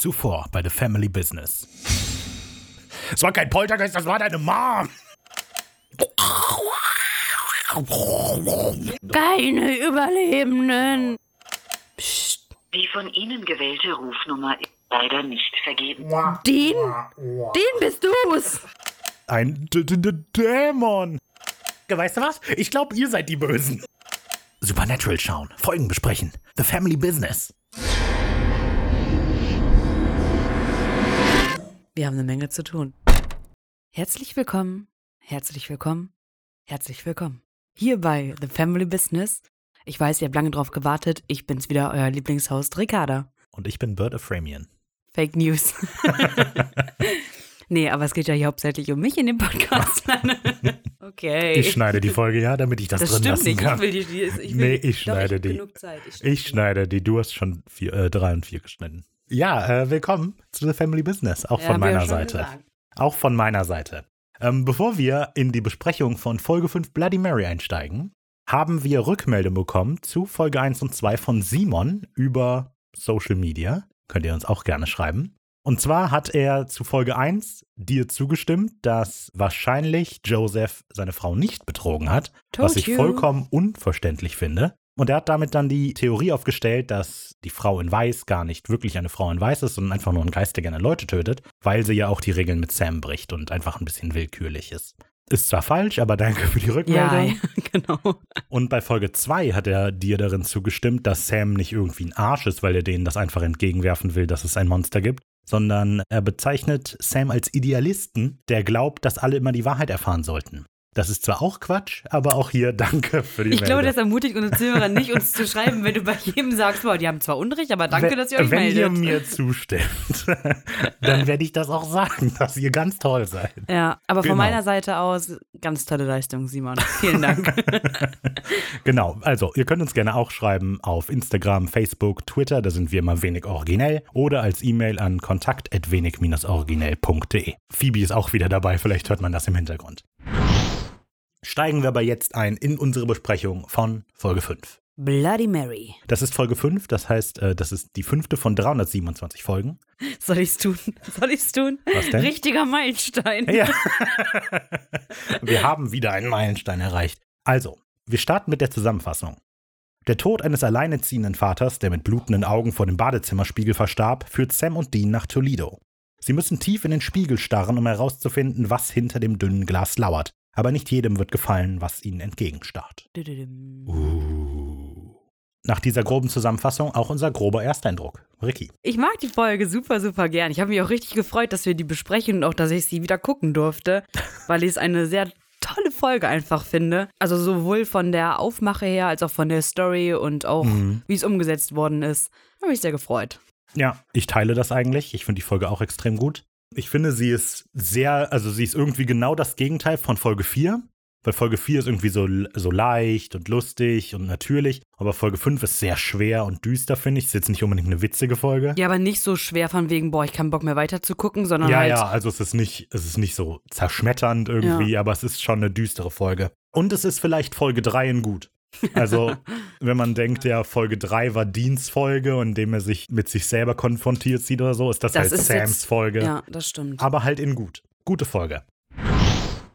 Zuvor bei The Family Business. Es war kein Poltergeist, das war deine Mom. Keine Überlebenden. Die von Ihnen gewählte Rufnummer ist leider nicht vergeben. Den? Den bist du's. Ein D -D -D Dämon. Weißt du was? Ich glaube, ihr seid die Bösen. Supernatural schauen, Folgen besprechen. The Family Business. Wir haben eine Menge zu tun. Herzlich willkommen, herzlich willkommen, herzlich willkommen. Hier bei The Family Business. Ich weiß, ihr habt lange drauf gewartet. Ich bin's wieder, euer Lieblingshost Ricarda. Und ich bin Bird Aframian. Fake News. nee, aber es geht ja hier hauptsächlich um mich in dem Podcast. okay. Ich schneide die Folge ja, damit ich das, das drin stimmt lassen nicht. kann. Ich will die, ich will, Nee, ich doch, schneide ich die. Genug Zeit. Ich, Ich schneide die, du hast schon vier, äh, drei und vier geschnitten. Ja, äh, willkommen zu The Family Business, auch Ja, von meiner Seite. gesagt. Auch von meiner Seite. Ähm, bevor wir in die Besprechung von Folge 5 Bloody Mary einsteigen, haben wir Rückmeldung bekommen zu Folge 1 und 2 von Simon über Social Media. Könnt ihr uns auch gerne schreiben. Und zwar hat er zu Folge 1 dir zugestimmt, dass wahrscheinlich Joseph seine Frau nicht betrogen hat, was Told ich you. vollkommen unverständlich finde. Und er hat damit dann die Theorie aufgestellt, dass die Frau in Weiß gar nicht wirklich eine Frau in Weiß ist, sondern einfach nur ein Geist, der gerne Leute tötet, weil sie ja auch die Regeln mit Sam bricht und einfach ein bisschen willkürlich ist. Ist zwar falsch, aber danke für die Rückmeldung. ja, genau. Und bei Folge 2 hat er dir darin zugestimmt, dass Sam nicht irgendwie ein Arsch ist, weil er denen das einfach entgegenwerfen will, dass es ein Monster gibt, sondern er bezeichnet Sam als Idealisten, der glaubt, dass alle immer die Wahrheit erfahren sollten. Das ist zwar auch Quatsch, aber auch hier danke für die Ich glaube, Meldung. das ermutigt unsere Zuhörer nicht, uns zu schreiben, wenn du bei jedem sagst, boah, die haben zwar Unrecht, aber danke, Wenn- dass ihr euch Wenn ihr meldet. mir zustimmt, dann werde ich das auch sagen, dass ihr ganz toll seid. ja, aber von Genau. meiner Seite aus, ganz tolle Leistung, Simon. Vielen Dank. Genau, also ihr könnt uns gerne auch schreiben auf Instagram, Facebook, Twitter, da sind wir immer wenig originell oder als E-Mail an kontakt.wenig-originell.de. Phoebe ist auch wieder dabei, vielleicht hört man das im Hintergrund. Steigen wir aber jetzt ein in unsere Besprechung von Folge 5. Bloody Mary. Das ist Folge 5, das heißt, äh, das ist die fünfte von 327 Folgen. Soll ich's tun? Soll ich's tun? Was denn? Richtiger Meilenstein. Ja. wir haben wieder einen Meilenstein erreicht. Also, wir starten mit der Zusammenfassung. Der Tod eines alleinerziehenden Vaters, der mit blutenden Augen vor dem Badezimmerspiegel verstarb, führt Sam und Dean nach Toledo. Sie müssen tief in den Spiegel starren, um herauszufinden, was hinter dem dünnen Glas lauert. Aber nicht jedem wird gefallen, was ihnen entgegenstarrt. Uh. Nach dieser groben Zusammenfassung auch unser grober Ersteindruck. Ricky. Ich mag die Folge super, super gern. Ich habe mich auch richtig gefreut, dass wir die besprechen und auch, dass ich sie wieder gucken durfte, weil ich es eine sehr tolle Folge einfach finde. Also sowohl von der Aufmache her als auch von der Story und auch Mhm. wie es umgesetzt worden ist. Habe mich sehr gefreut. Ja, ich teile das eigentlich. Ich finde die Folge auch extrem gut. Ich finde, sie ist sehr, also sie ist irgendwie genau das Gegenteil von Folge 4. Weil Folge 4 ist irgendwie so, so leicht und lustig und natürlich. Aber Folge 5 ist sehr schwer und düster, finde ich. Ist jetzt nicht unbedingt eine witzige Folge. Ja, aber nicht so schwer von wegen, boah, ich kann Bock mehr weiter zu gucken, sondern ja, halt. ja, also es ist nicht, es ist nicht so zerschmetternd irgendwie, aber es ist schon eine düstere Folge. Und es ist vielleicht Folge 3 in gut. Also, wenn man denkt, ja, Folge 3 war Deans Folge und indem er sich mit sich selber konfrontiert sieht oder so, ist das, Das halt ist Sams jetzt- Folge. Ja, das stimmt. Aber halt in gut. Gute Folge.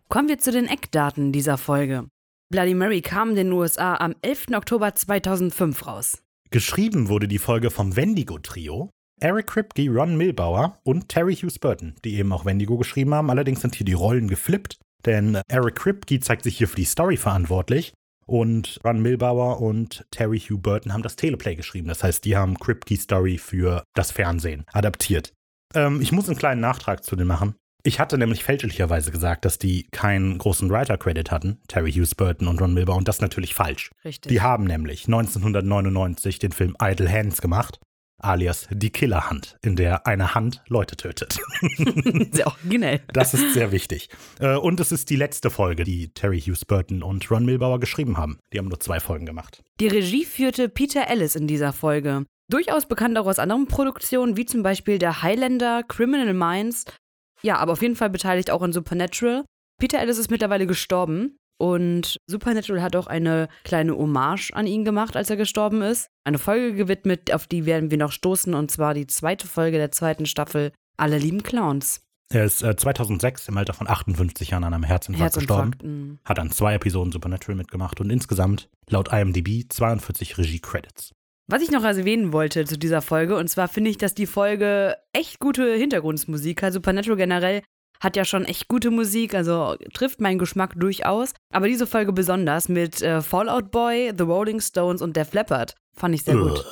Kommen wir zu den Eckdaten dieser Folge. Bloody Mary kam in den USA am 11. Oktober 2005 raus. Geschrieben wurde die Folge vom Wendigo-Trio. Eric Kripke, Ron Milbauer und Terry Hughes Burton, die eben auch Wendigo geschrieben haben. Allerdings sind hier die Rollen geflippt, denn Eric Kripke zeigt sich hier für die Story verantwortlich und Ron Milbauer und Terry Hugh Burton haben das Teleplay geschrieben. Das heißt, die haben Kripke Story für das Fernsehen adaptiert. Ähm, ich muss einen kleinen Nachtrag zu dem machen. Ich hatte nämlich fälschlicherweise gesagt, dass die keinen großen Writer-Credit hatten, Terry Hughes Burton und Ron Milbauer, und das ist natürlich falsch. Richtig. Die haben nämlich 1999 den Film Idle Hands gemacht, alias Die Killerhand, in der eine Hand Leute tötet. Sehr originell. Das ist sehr wichtig. Äh, Und es ist die letzte Folge, die Terry Hughes Burton und Ron Milbauer geschrieben haben. Die haben nur zwei Folgen gemacht. Die Regie führte Peter Ellis in dieser Folge. Durchaus bekannt auch aus anderen Produktionen, wie zum Beispiel der Highlander, Criminal Minds. Ja, aber auf jeden Fall beteiligt auch an Supernatural. Peter Ellis ist mittlerweile gestorben. Und Supernatural hat auch eine kleine Hommage an ihn gemacht, als er gestorben ist. Eine Folge gewidmet, auf die werden wir noch stoßen, und zwar die zweite Folge der zweiten Staffel Alle lieben Clowns. Er ist äh, 2006 im Alter von 58 Jahren an einem Herzinfarkt, Herzinfarkt. gestorben. mm. Hat an zwei Episoden Supernatural mitgemacht und insgesamt laut IMDb 42 Regie-Credits. Was ich noch erwähnen wollte zu dieser Folge, und zwar finde ich, dass die Folge echt gute Hintergrundmusik hat. Supernatural generell hat ja schon echt gute Musik, also trifft meinen Geschmack durchaus. Aber diese Folge besonders mit äh, Fallout Boy, The Rolling Stones und Def Leppard fand ich sehr gut.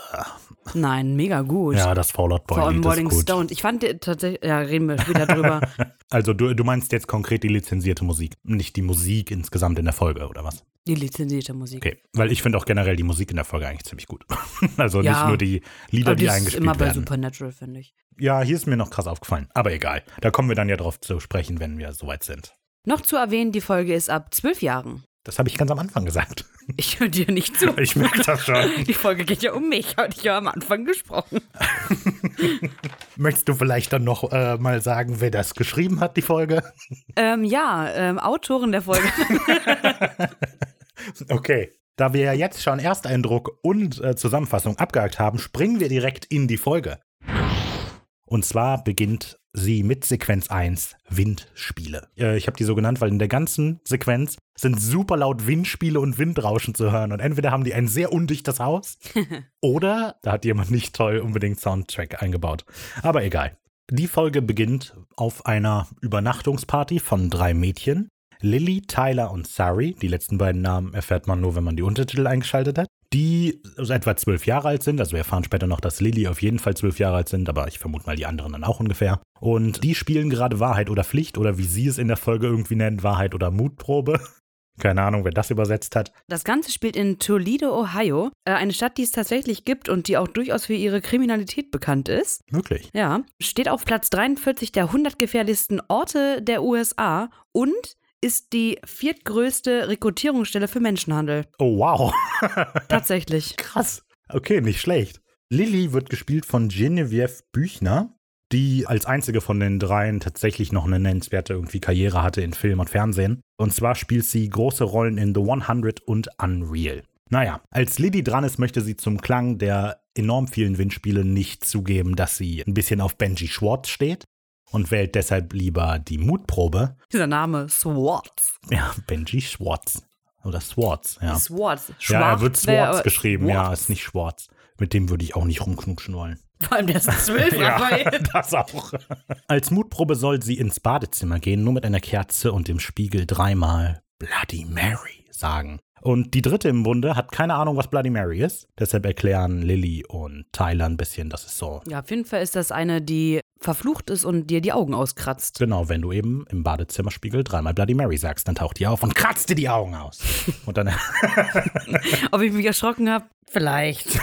Nein, mega gut. Ja, das Fallout Vor Boy allem Lied ist Rolling gut. Stones. Ich fand tatsächlich, ja, reden wir später drüber. Also du, du meinst jetzt konkret die lizenzierte Musik, nicht die Musik insgesamt in der Folge oder was? Die lizenzierte Musik. Okay, weil ich finde auch generell die Musik in der Folge eigentlich ziemlich gut. also nicht Ja. nur die Lieder, Aber die das ist eingespielt immer bei werden. Supernatural, finde ich. Ja, hier ist mir noch krass aufgefallen, aber egal. Da kommen wir dann ja drauf zu sprechen, wenn wir soweit sind. Noch zu erwähnen, die Folge ist ab zwölf Jahren. Das habe ich ganz am Anfang gesagt. Ich höre dir nicht zu. Ich merke das schon. Die Folge geht ja um mich, hatte ich ja am Anfang gesprochen. Möchtest du vielleicht dann noch äh, mal sagen, wer das geschrieben hat, die Folge? Ähm, ja, ähm, Autoren der Folge. Okay. Da wir ja jetzt schon Ersteindruck und äh, Zusammenfassung abgehakt haben, springen wir direkt in die Folge. Und zwar beginnt sie mit Sequenz 1, Windspiele. Äh, ich habe die so genannt, weil in der ganzen Sequenz sind super laut Windspiele und Windrauschen zu hören. Und entweder haben die ein sehr undichtes Haus oder da hat jemand nicht toll unbedingt Soundtrack eingebaut. Aber egal. Die Folge beginnt auf einer Übernachtungsparty von drei Mädchen. Lily, Tyler und Sari, die letzten beiden Namen erfährt man nur, wenn man die Untertitel eingeschaltet hat, die so etwa zwölf Jahre alt sind. Also wir erfahren später noch, dass Lily auf jeden Fall zwölf Jahre alt sind, aber ich vermute mal die anderen dann auch ungefähr. Und die spielen gerade Wahrheit oder Pflicht oder wie sie es in der Folge irgendwie nennen, Wahrheit oder Mutprobe. Keine Ahnung, wer das übersetzt hat. Das Ganze spielt in Toledo, Ohio, äh, eine Stadt, die es tatsächlich gibt und die auch durchaus für ihre Kriminalität bekannt ist. Wirklich. Ja, steht auf Platz 43 der 100 gefährlichsten Orte der USA und ist die viertgrößte Rekrutierungsstelle für Menschenhandel. Oh, wow. Tatsächlich. Krass. Okay, nicht schlecht. Lilly wird gespielt von Genevieve Büchner, die als einzige von den dreien tatsächlich noch eine nennenswerte irgendwie Karriere hatte in Film und Fernsehen. Und zwar spielt sie große Rollen in The 100 und Unreal. Naja, als Lilly dran ist, möchte sie zum Klang der enorm vielen Windspiele nicht zugeben, dass sie ein bisschen auf Benji Schwartz steht und wählt deshalb lieber die Mutprobe. Dieser Name, Swartz. Ja, Benji Schwartz. Oder Swartz, ja. Swartz. Ja, er wird wär, Swartz aber geschrieben, ja, Swartz. ist nicht Schwarz. Mit dem würde ich auch nicht rumknutschen wollen. Vor allem der ist zwölf, Raphael. das auch. Als Mutprobe soll sie ins Badezimmer gehen, nur mit einer Kerze und dem Spiegel dreimal Bloody Mary sagen. Und die dritte im Bunde hat keine Ahnung, was Bloody Mary ist. Deshalb erklären Lily und Tyler ein bisschen, das ist so. Ja, auf jeden Fall ist das eine, die verflucht ist und dir die Augen auskratzt. Genau, wenn du eben im Badezimmerspiegel dreimal Bloody Mary sagst, dann taucht die auf und kratzt dir die Augen aus. Und dann Ob ich mich erschrocken habe? Vielleicht.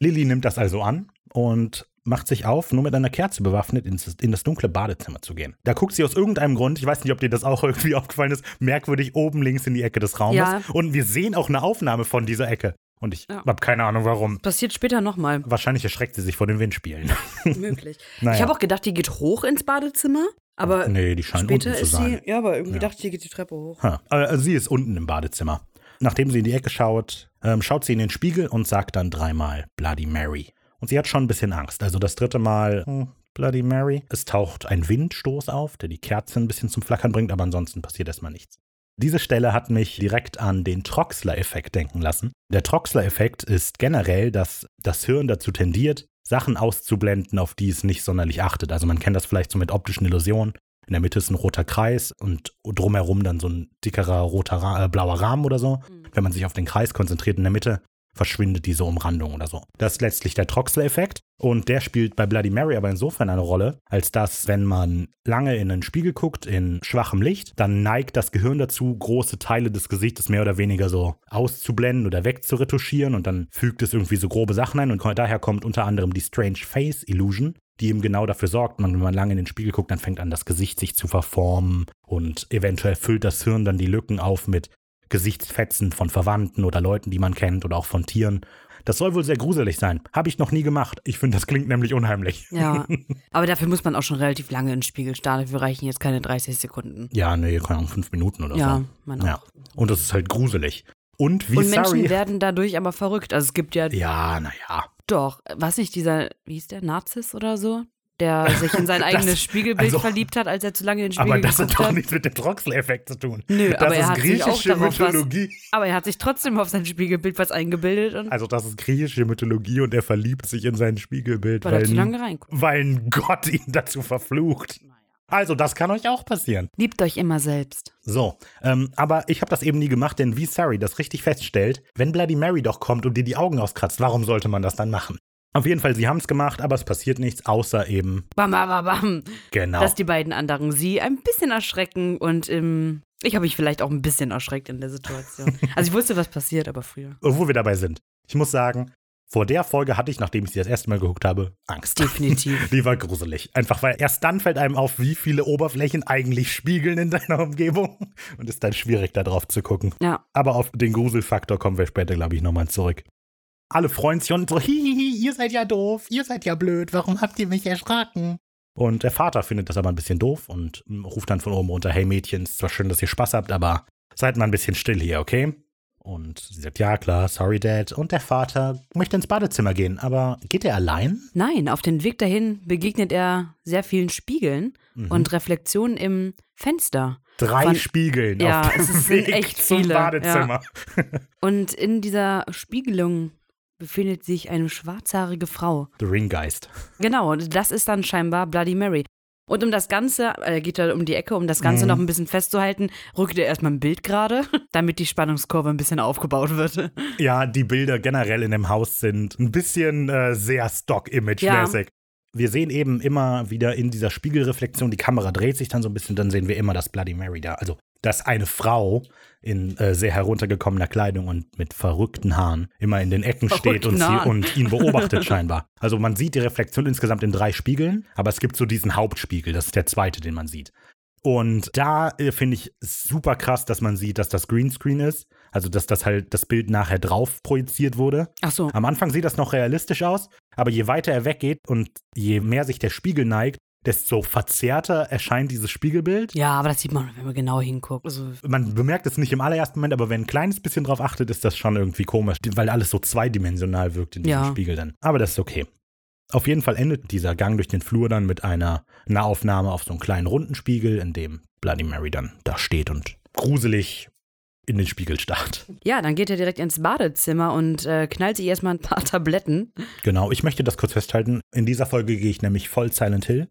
Lilly nimmt das also an und macht sich auf, nur mit einer Kerze bewaffnet in das dunkle Badezimmer zu gehen. Da guckt sie aus irgendeinem Grund, ich weiß nicht, ob dir das auch irgendwie aufgefallen ist, merkwürdig oben links in die Ecke des Raumes. Ja. Und wir sehen auch eine Aufnahme von dieser Ecke. Und ich Ja. habe keine Ahnung warum. Passiert später nochmal. Wahrscheinlich erschreckt sie sich vor den Windspielen. Möglich. Naja. Ich habe auch gedacht, die geht hoch ins Badezimmer, aber nee, die scheint später unten zu ist sein. sie. Ja, aber irgendwie Ja. dachte ich, die geht die Treppe hoch. Ha. Also sie ist unten im Badezimmer. Nachdem sie in die Ecke schaut, ähm, schaut sie in den Spiegel und sagt dann dreimal Bloody Mary. Und sie hat schon ein bisschen Angst. Also das dritte Mal hm, Bloody Mary. Es taucht ein Windstoß auf, der die Kerze ein bisschen zum Flackern bringt, aber ansonsten passiert erstmal nichts. Diese Stelle hat mich direkt an den Troxler-Effekt denken lassen. Der Troxler-Effekt ist generell, dass das Hirn dazu tendiert, Sachen auszublenden, auf die es nicht sonderlich achtet. Also man kennt das vielleicht so mit optischen Illusionen. In der Mitte ist ein roter Kreis und drumherum dann so ein dickerer roter, äh, blauer Rahmen oder so. Wenn man sich auf den Kreis konzentriert in der Mitte, verschwindet diese Umrandung oder so. Das ist letztlich der Troxler-Effekt und der spielt bei Bloody Mary aber insofern eine Rolle, als dass, wenn man lange in einen Spiegel guckt, in schwachem Licht, dann neigt das Gehirn dazu, große Teile des Gesichtes mehr oder weniger so auszublenden oder wegzuretuschieren und dann fügt es irgendwie so grobe Sachen ein und daher kommt unter anderem die Strange Face Illusion, die eben genau dafür sorgt, man, wenn man lange in den Spiegel guckt, dann fängt an, das Gesicht sich zu verformen und eventuell füllt das Hirn dann die Lücken auf mit Gesichtsfetzen von Verwandten oder Leuten, die man kennt oder auch von Tieren. Das soll wohl sehr gruselig sein. Habe ich noch nie gemacht. Ich finde, das klingt nämlich unheimlich. Ja. Aber dafür muss man auch schon relativ lange in den Spiegel starren. Dafür reichen jetzt keine 30 Sekunden. Ja, nee, keine Ahnung, fünf Minuten oder Ja, so. man Ja. Und das ist halt gruselig. Und wie Und Menschen sorry. werden dadurch aber verrückt. Also es gibt ja Ja, naja. doch, was nicht, dieser, wie hieß der, Narzis oder so? Der sich in sein Das- eigenes Spiegelbild also- verliebt hat, als er zu lange in den Spiegel Aber das hat doch nichts mit dem Troxel-Effekt zu tun. Nö, das aber er ist hat sich auch griechische darauf was- Mythologie. Aber er hat sich trotzdem auf sein Spiegelbild was eingebildet und Also das ist griechische Mythologie und er verliebt sich in sein Spiegelbild, weil er weil, zu lange reinguckt. weil ein Gott ihn dazu verflucht. Also das kann euch auch passieren. Liebt euch immer selbst. So, ähm, aber ich habe das eben nie gemacht, denn wie Sari das richtig feststellt, wenn Bloody Mary doch kommt und dir die Augen auskratzt, warum sollte man das dann machen? Auf jeden Fall, sie haben es gemacht, aber es passiert nichts, außer eben, Bam, bam, bam, bam. genau. Dass die beiden anderen sie ein bisschen erschrecken und im. Ich habe mich vielleicht auch ein bisschen erschreckt in der Situation. Also ich wusste, was passiert, aber früher. Wo wir dabei sind. Ich muss sagen, vor der Folge hatte ich, nachdem ich sie das erste Mal geguckt habe, Angst. Definitiv. Die war gruselig. Einfach weil erst dann fällt einem auf, wie viele Oberflächen eigentlich spiegeln in deiner Umgebung. Und ist dann schwierig, da drauf zu gucken. Ja. Aber auf den Gruselfaktor kommen wir später, glaube ich, nochmal zurück. Alle freuen sich und so, hihihi, ihr seid ja doof, ihr seid ja blöd, warum habt ihr mich erschrocken? Und der Vater findet das aber ein bisschen doof und mm, ruft dann von oben runter, hey Mädchen, ist zwar schön, dass ihr Spaß habt, aber seid mal ein bisschen still hier, okay? Und sie sagt, ja klar, sorry Dad. Und der Vater möchte ins Badezimmer gehen, aber geht er allein? Nein, auf den Weg dahin begegnet er sehr vielen Spiegeln Mhm. und Reflexionen im Fenster. Drei Von- Spiegeln Ja, auf dem es sind Weg echt zum viele, Badezimmer. Und in dieser Spiegelung befindet sich eine schwarzhaarige Frau. The Ringgeist. Genau, und das ist dann scheinbar Bloody Mary. Und um das Ganze, er geht da um die Ecke, um das Ganze Mhm. noch ein bisschen festzuhalten, rückt er erstmal ein Bild gerade, damit die Spannungskurve ein bisschen aufgebaut wird. Ja, die Bilder generell in dem Haus sind ein bisschen äh, sehr Stock-Image-mäßig. Wir sehen eben immer wieder in dieser Spiegelreflexion, die Kamera dreht sich dann so ein bisschen, dann sehen wir immer das Bloody Mary da. Also, dass eine Frau in äh, sehr heruntergekommener Kleidung und mit verrückten Haaren immer in den Ecken steht und, Verrückten sie, Haaren. und ihn beobachtet scheinbar. Also man sieht die Reflexion insgesamt in drei Spiegeln, aber es gibt so diesen Hauptspiegel, das ist der zweite, den man sieht. Und da äh, finde ich super krass, dass man sieht, dass das Greenscreen ist. Also, dass das halt das Bild nachher drauf projiziert wurde. Ach so. Am Anfang sieht das noch realistisch aus, aber je weiter er weggeht und je mehr sich der Spiegel neigt, desto verzerrter erscheint dieses Spiegelbild. Ja, aber das sieht man, wenn man genau hinguckt. Also, Man bemerkt es nicht im allerersten Moment, aber wenn ein kleines bisschen drauf achtet, ist das schon irgendwie komisch, weil alles so zweidimensional wirkt in diesem Ja. Spiegel dann. Aber das ist okay. Auf jeden Fall endet dieser Gang durch den Flur dann mit einer Nahaufnahme auf so einen kleinen runden Spiegel, in dem Bloody Mary dann da steht und gruselig in den Spiegel starrt. ja, dann geht er direkt ins Badezimmer und äh, knallt sich erstmal ein paar Tabletten. Genau, ich möchte das kurz festhalten. In dieser Folge gehe ich nämlich voll Silent Hill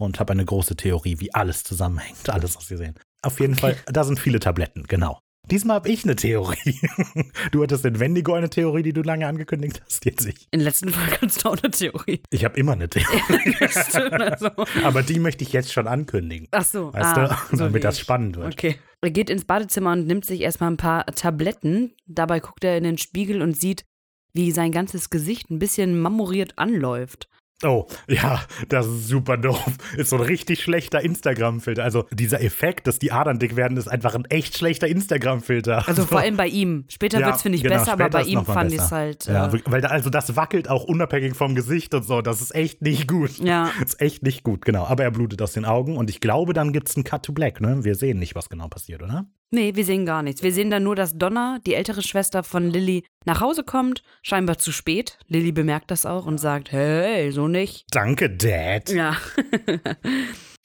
und habe eine große Theorie, wie alles zusammenhängt, alles, was wir sehen. Auf jeden Fall, da sind viele Tabletten, genau. Diesmal habe ich eine Theorie. Du hattest in Wendigo eine Theorie, die du lange angekündigt hast, jetzt ich. In der letzten Folge hattest du auch eine Theorie. Ich habe immer eine Theorie, Stimmt, also. aber die möchte ich jetzt schon ankündigen. Ach so. Weißt ah, du, so damit das spannend wird. Okay. Er geht ins Badezimmer und nimmt sich erstmal ein paar Tabletten. Dabei guckt er in den Spiegel und sieht, wie sein ganzes Gesicht ein bisschen marmoriert anläuft. Oh, ja, das ist super doof. Ist so ein richtig schlechter Instagram-Filter. Also dieser Effekt, dass die Adern dick werden, ist einfach ein echt schlechter Instagram-Filter. Also So. vor allem bei ihm. Später Ja, wird es, finde ich, genau, besser, aber bei ihm fand ich es halt. Ja, äh, wirklich, weil da, also das wackelt auch unabhängig vom Gesicht und so. Das ist echt nicht gut. ja. Das ist echt nicht gut, genau. Aber er blutet aus den Augen und ich glaube, dann gibt es einen Cut to Black, ne? Wir sehen nicht, was genau passiert, oder? Nee, wir sehen gar nichts. Wir sehen dann nur, dass Donna, die ältere Schwester von Lilly, nach Hause kommt. Scheinbar zu spät. Lilly bemerkt das auch und sagt: Hey, so nicht. Danke, Dad. Ja.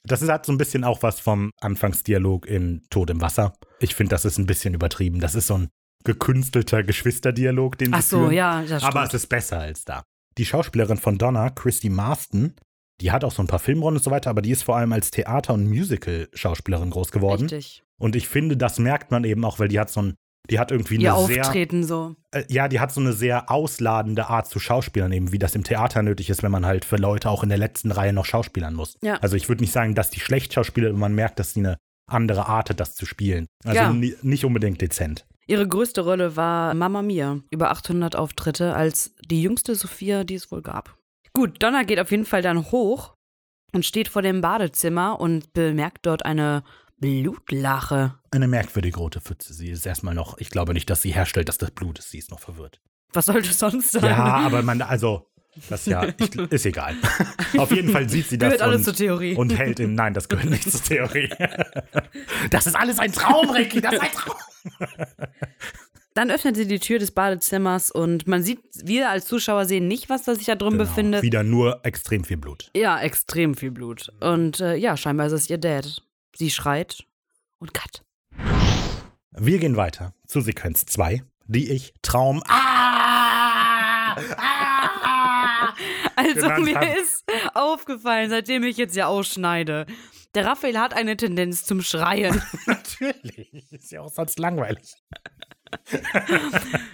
Das ist, hat so ein bisschen auch was vom Anfangsdialog in Tod im Wasser. Ich finde, das ist ein bisschen übertrieben. Das ist so ein gekünstelter Geschwisterdialog, den sie Ach so, führen. ja, das Aber es ist besser als da. Die Schauspielerin von Donna, Christy Marston, die hat auch so ein paar Filmrollen und so weiter, aber die ist vor allem als Theater- und Musical-Schauspielerin groß geworden. Richtig. Und ich finde, das merkt man eben auch, weil die hat so ein, die hat irgendwie Ihr eine sehr, Auftreten so. äh, ja, die hat so eine sehr ausladende Art zu Schauspielern, eben wie das im Theater nötig ist, wenn man halt für Leute auch in der letzten Reihe noch schauspielern muss. Ja. Also ich würde nicht sagen, dass die schlecht schauspielert, aber man merkt, dass sie eine andere Art hat, das zu spielen. Also Ja. ni- nicht unbedingt dezent. Ihre größte Rolle war Mamma Mia. Über 800 Auftritte als die jüngste Sophia, die es wohl gab. Gut, Donna geht auf jeden Fall dann hoch und steht vor dem Badezimmer und bemerkt dort eine Blutlache. Eine merkwürdige rote Pfütze. Sie ist erstmal noch, ich glaube nicht, dass sie herstellt, dass das Blut ist. Sie ist noch verwirrt. Was sollte sonst sein? Ja, aber man, also, das ja, ich, ist egal. Auf jeden Fall sieht sie das Gehört alles und, zur Theorie. und hält in, nein, das gehört nicht zur Theorie. Das ist alles ein Traum, Ricky, das ist ein Traum. Dann öffnet sie die Tür des Badezimmers und man sieht, wir als Zuschauer sehen nicht, was da sich da drin Genau, befindet. Wieder nur extrem viel Blut. Ja, extrem viel Blut. Und äh, ja, scheinbar ist es ihr Dad. Sie schreit und cut. Wir gehen weiter zu Sequenz 2, die ich Traum. Ah! Ah! Also genannt mir haben. ist aufgefallen, seitdem ich jetzt ja ausschneide. Der Raphael hat eine Tendenz zum Schreien. Natürlich. Ist ja auch sonst langweilig.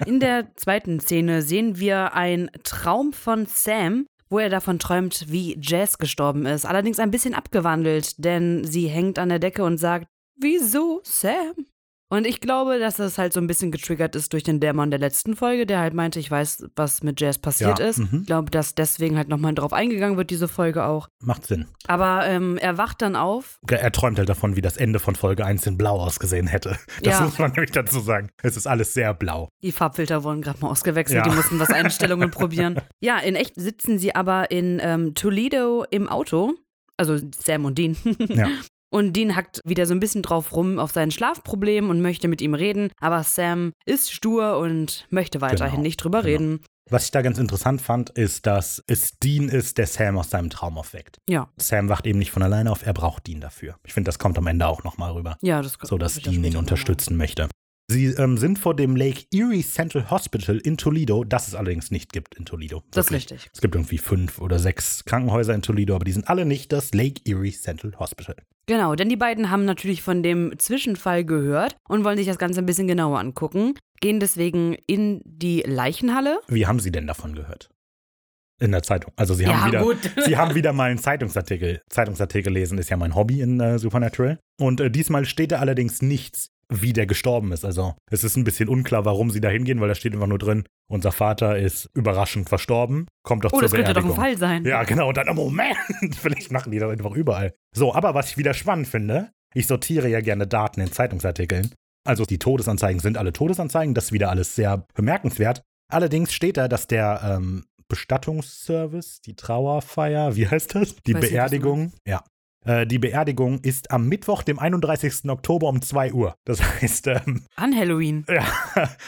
In der zweiten Szene sehen wir einen Traum von Sam, wo er davon träumt, wie Jazz gestorben ist. Allerdings ein bisschen abgewandelt, denn sie hängt an der Decke und sagt, wieso Sam? Und ich glaube, dass das halt so ein bisschen getriggert ist durch den Dämon der letzten Folge, der halt meinte, ich weiß, was mit Jazz passiert Ja, ist. mhm. Ich glaube, dass deswegen halt nochmal drauf eingegangen wird, diese Folge auch. Macht Sinn. Aber ähm, er wacht dann auf. Er träumt halt davon, wie das Ende von Folge 1 in Blau ausgesehen hätte. Das Ja. muss man nämlich dazu sagen. Es ist alles sehr blau. Die Farbfilter wurden gerade mal ausgewechselt, Ja. die mussten was Einstellungen probieren. Ja, in echt sitzen sie aber in ähm, Toledo im Auto. Also Sam und Dean. Ja. Und Dean hackt wieder so ein bisschen drauf rum auf sein Schlafproblem und möchte mit ihm reden. Aber Sam ist stur und möchte weiterhin Genau, nicht drüber genau. reden. Was ich da ganz interessant fand, ist, dass es Dean ist, der Sam aus seinem Traum aufweckt. Ja, Sam wacht eben nicht von alleine auf, er braucht Dean dafür. Ich finde, das kommt am Ende auch nochmal rüber. ja, das So, dass Dean ihn unterstützen möchte. Sie ähm, sind vor dem Lake Erie Central Hospital in Toledo, das es allerdings nicht gibt in Toledo. Das ist Wirklich. richtig. Es gibt irgendwie fünf oder sechs Krankenhäuser in Toledo, aber die sind alle nicht das Lake Erie Central Hospital. Genau, denn die beiden haben natürlich von dem Zwischenfall gehört und wollen sich das Ganze ein bisschen genauer angucken. Gehen deswegen in die Leichenhalle. Wie haben Sie denn davon gehört? In der Zeitung. Also Sie haben Ja, wieder. Sie haben wieder mal einen Zeitungsartikel. Zeitungsartikel lesen ist ja mein Hobby in äh, Supernatural. Und äh, diesmal steht da allerdings nichts, wie der gestorben ist. Also es ist ein bisschen unklar, warum Sie da hingehen, weil da steht einfach nur drin, unser Vater ist überraschend verstorben, kommt doch Oh, zur das könnte doch ein. Fall sein. Ja, genau. Und dann, oh Moment, vielleicht machen die das einfach überall. So, aber was ich wieder spannend finde, ich sortiere ja gerne Daten in Zeitungsartikeln. Also die Todesanzeigen sind alle Todesanzeigen, das ist wieder alles sehr bemerkenswert. Allerdings steht da, dass der ähm, Bestattungsservice, die Trauerfeier, wie heißt das? Die Weiß Beerdigung, ja. Äh, die Beerdigung ist am Mittwoch, dem 31. Oktober um 2 Uhr. Das heißt, ähm, An Halloween. ja,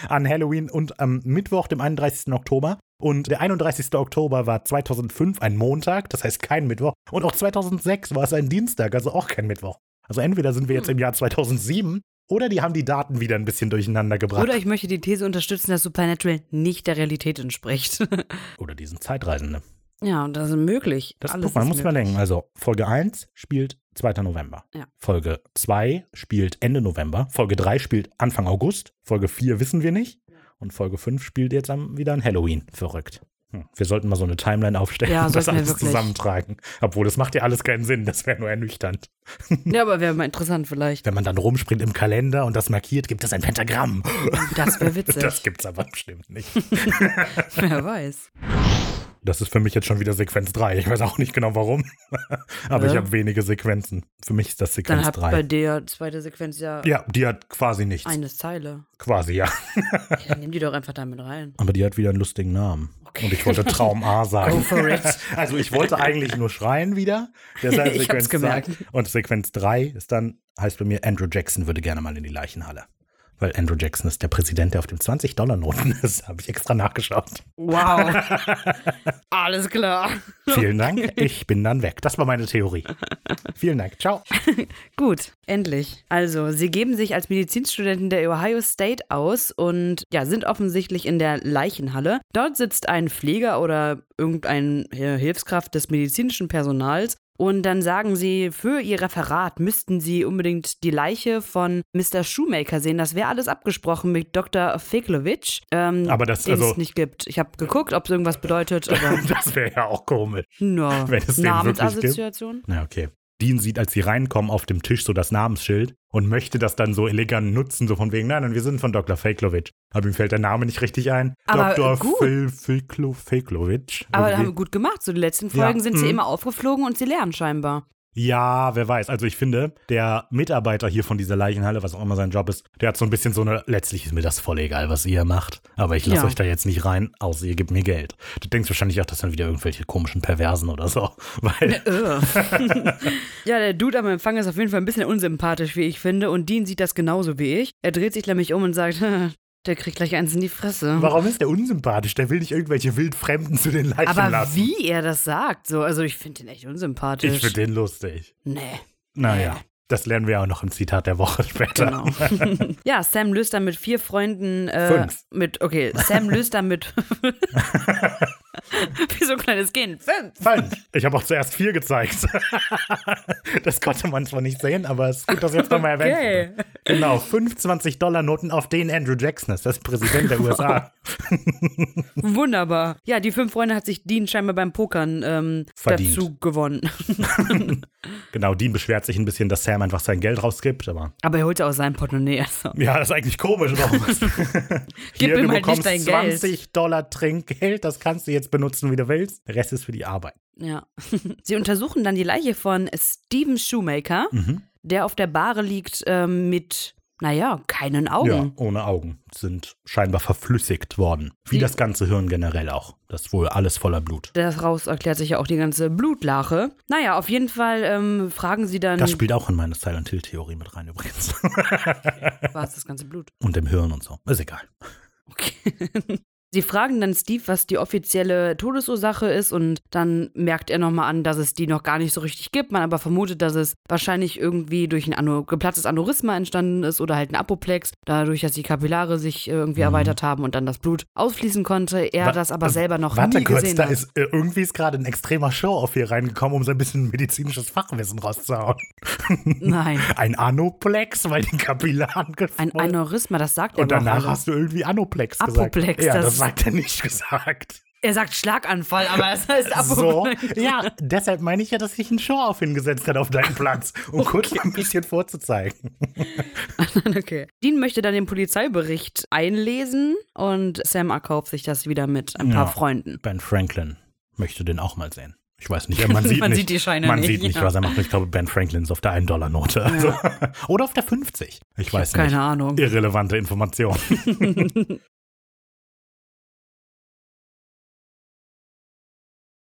an Halloween und am Mittwoch, dem 31. Oktober. Und der 31. Oktober war 2005 ein Montag, das heißt kein Mittwoch. Und auch 2006 war es ein Dienstag, also auch kein Mittwoch. Also entweder sind wir jetzt im Jahr 2007 oder die haben die Daten wieder ein bisschen durcheinander gebracht. Oder ich möchte die These unterstützen, dass Supernatural nicht der Realität entspricht. Oder die sind Ja, das ist möglich. Das Alles guck mal, ist muss man möglich. denken. Also Folge 1 spielt 2. November. Ja. Folge 2 spielt Ende November. Folge 3 spielt Anfang August. Folge 4 wissen wir nicht. Und Folge 5 spielt jetzt am, wieder an Halloween. Verrückt. Hm. Wir sollten mal so eine Timeline aufstellen Ja, und das alles wirklich. zusammentragen. Obwohl, das macht ja alles keinen Sinn. Das wäre nur ernüchternd. Ja, aber wäre mal interessant vielleicht. Wenn man dann rumspringt im Kalender und das markiert, gibt es ein Pentagramm. Das wäre witzig. Das gibt's aber bestimmt nicht. Wer weiß. Das ist für mich jetzt schon wieder Sequenz 3. Ich weiß auch nicht genau warum. aber ich Ja. habe wenige Sequenzen. Für mich ist das Dann Sequenz hat 3. bei der zweite Sequenz ja, Ja, die hat quasi nichts. eine Zeile. Quasi, ja. Ja, dann nimm die doch einfach damit rein. Aber die hat wieder einen lustigen Namen. Okay. Und ich wollte Traum A sagen. Go for it. Also ich wollte eigentlich nur schreien wieder. Deshalb Ich Sequenz hab's gemerkt. 2. Und Sequenz 3 ist dann, heißt bei mir, Andrew Jackson würde gerne mal in die Leichenhalle. Weil Andrew Jackson ist der Präsident, der auf dem 20-Dollar-Noten ist. Habe ich extra nachgeschaut. Wow. Alles klar. Vielen Dank. Ich bin dann weg. Das war meine Theorie. Vielen Dank. Ciao. Gut, endlich. Also, sie geben sich als Medizinstudenten der Ohio State aus und ja, sind offensichtlich in der Leichenhalle. Dort sitzt ein Pfleger oder irgendein Hilfskraft des medizinischen Personals. Und dann sagen sie, für ihr Referat müssten sie unbedingt die Leiche von Mr. Shoemaker sehen. Das wäre alles abgesprochen mit Dr. Fiklovic, ähm, Aber das- den also- es nicht gibt. Ich habe geguckt, ob es irgendwas bedeutet, aber Das wäre ja auch komisch. no. Wenn es den wirklich gibt. Na, okay. Dean sieht, als sie reinkommen, auf dem Tisch so das Namensschild und möchte das dann so elegant nutzen, so von wegen, nein, nein, wir sind von Dr. Faklovic. Aber ihm fällt der Name nicht richtig ein. Aber Dr. Faklovic. Aber Irgendwie. haben wir gut gemacht. So die letzten Ja, Folgen sind sie mhm. immer aufgeflogen und sie lernen scheinbar. Ja, wer weiß. Also ich finde, der Mitarbeiter hier von dieser Leichenhalle, was auch immer sein Job ist, der hat so ein bisschen so eine, letztlich ist mir das voll egal, was ihr macht. Aber ich lasse Ja. euch da jetzt nicht rein, außer ihr gebt mir Geld. Du denkst wahrscheinlich auch, das sind wieder irgendwelche komischen Perversen oder so. Weil, ja, der Dude am Empfang ist auf jeden Fall ein bisschen unsympathisch, wie ich finde. Und Dean sieht das genauso wie ich. Er dreht sich nämlich um und sagt, der kriegt gleich eins in die Fresse. warum ist der unsympathisch? Der will nicht irgendwelche Wildfremden zu den Leichen Aber lassen. wie er das sagt, so, also ich finde den echt unsympathisch. Ich finde den lustig. Nee. Naja, das lernen wir auch noch im Zitat der Woche später. Genau. ja, Sam löst dann mit vier Freunden. Äh, Fünf. Mit, okay, Sam löst dann mit. Wie so ein kleines Kind. Fünf. Fünf. Ich habe auch zuerst vier gezeigt. das konnte man zwar nicht sehen, aber es ist gut, dass jetzt nochmal erwähnt Okay. wurde. Genau, 25 Dollar Noten auf den Andrew Jackson ist, das ist Präsident der USA. Wunderbar. Ja, die fünf Freunde hat sich Dean scheinbar beim Pokern ähm, Verdient. dazu gewonnen. genau, Dean beschwert sich ein bisschen, dass Sam einfach sein Geld rausgibt, aber Aber er holt ja aus seinem Portemonnaie. Also. ja, das ist eigentlich komisch. Gib Hier, ihm du halt bekommst nicht dein Geld. 20 Dollar Trinkgeld, das kannst du jetzt benutzen, wie du willst. Der Rest ist für die Arbeit. Ja. Sie untersuchen dann die Leiche von Steven Shoemaker, Mhm. der auf der Bahre liegt ähm, mit, naja, keinen Augen. Ja, ohne Augen. Sind scheinbar verflüssigt worden. Wie Die- das ganze Hirn generell auch. Das ist wohl alles voller Blut. Daraus erklärt sich ja auch die ganze Blutlache. Naja, auf jeden Fall ähm, fragen sie dann, Das spielt auch in meine Silent Hill-Theorie mit rein übrigens. was das ganze Blut. Und im Hirn und so. Ist egal. Okay. Sie fragen dann Steve, was die offizielle Todesursache ist und dann merkt er nochmal an, dass es die noch gar nicht so richtig gibt. Man aber vermutet, dass es wahrscheinlich irgendwie durch ein geplatztes Aneurysma entstanden ist oder halt ein Apoplex, dadurch, dass die Kapillare sich äh, irgendwie erweitert haben und dann das Blut ausfließen konnte. Er Mhm. Wa- das aber selber noch Warte nie kurz, gesehen da hat. ist äh, irgendwie ist gerade ein extremer Show-Off hier reingekommen, um so ein bisschen medizinisches Fachwissen rauszuhauen. Nein, Ein Anoplex, weil die Kapillaren ein geschwollen Aneurysma, das sagt er Und danach hast du irgendwie Anoplex Apoplex, gesagt. Ja, das, das- sagt er nicht gesagt. Er sagt Schlaganfall, aber es heißt So, Apoplex. ja, deshalb meine ich ja, dass sich ein Show-Off hingesetzt hat auf deinen Platz, um kurz ein bisschen vorzuzeigen. Okay. Dean möchte dann den Polizeibericht einlesen und Sam erkauft sich das wieder mit ein paar Ja. Freunden. Ben Franklin möchte den auch mal sehen. Ich weiß nicht, man sieht Man nicht, sieht die Scheine man nicht, sieht nicht, ja. was er macht. Ich glaube, Ben Franklin ist auf der 1-Dollar-Note. Also, oder auf der 50. Ich, weiß nicht. Keine Ahnung. Irrelevante Information.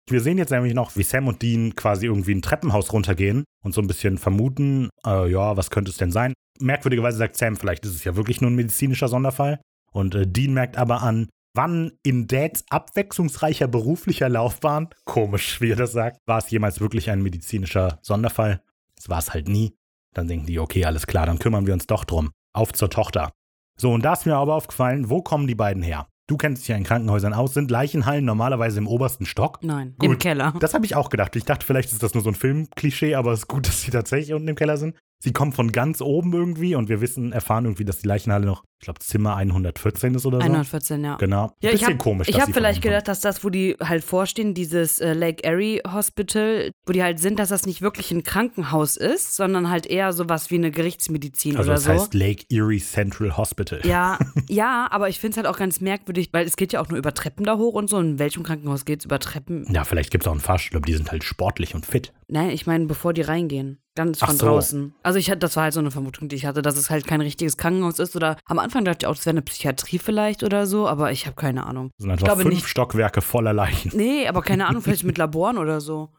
Wir sehen jetzt nämlich noch, wie Sam und Dean quasi irgendwie ein Treppenhaus runtergehen und so ein bisschen vermuten, äh, ja, was könnte es denn sein? Merkwürdigerweise sagt Sam, vielleicht ist es ja wirklich nur ein medizinischer Sonderfall. Und äh, Dean merkt aber an, wann in Dads abwechslungsreicher beruflicher Laufbahn, komisch, wie er das sagt, war es jemals wirklich ein medizinischer Sonderfall? Das war es halt nie. Dann denken die, okay, alles klar, dann kümmern wir uns doch drum. Auf zur Tochter. So, und da ist mir aber aufgefallen, wo kommen die beiden her? Du kennst dich ja in Krankenhäusern aus, sind Leichenhallen normalerweise im obersten Stock? Nein, Gut. im Keller. Das habe ich auch gedacht. Ich dachte, vielleicht ist das nur so ein Filmklischee, aber es ist gut, dass sie tatsächlich unten im Keller sind. Sie kommen von ganz oben irgendwie und wir wissen, erfahren irgendwie, dass die Leichenhalle noch, ich glaube, Zimmer 114 ist oder so. 114, ja. Genau. Ja, Bisschen ich habe komisch. ich hab von vielleicht gedacht, dass das, wo die halt vorstehen, dieses äh, Lake Erie Hospital, wo die halt sind, dass das nicht wirklich ein Krankenhaus ist, sondern halt eher sowas wie eine Gerichtsmedizin Also oder das so. heißt Lake Erie Central Hospital. ja, ja, aber ich finde es halt auch ganz merkwürdig, weil es geht ja auch nur über Treppen da hoch und so. In welchem Krankenhaus geht es über Treppen? Ja, vielleicht gibt es auch einen Fahrstuhl, aber die sind halt sportlich und fit. Nein, ich meine, bevor die reingehen. Ganz von so. draußen. Also ich hatte, das war halt so eine Vermutung, die ich hatte, dass es halt kein richtiges Krankenhaus ist. Oder am Anfang dachte ich auch, das wäre eine Psychiatrie vielleicht oder so, aber ich habe keine Ahnung. Das sind einfach fünf nicht. Stockwerke voller Leichen. Nee, aber keine Ahnung, vielleicht mit Laboren oder so.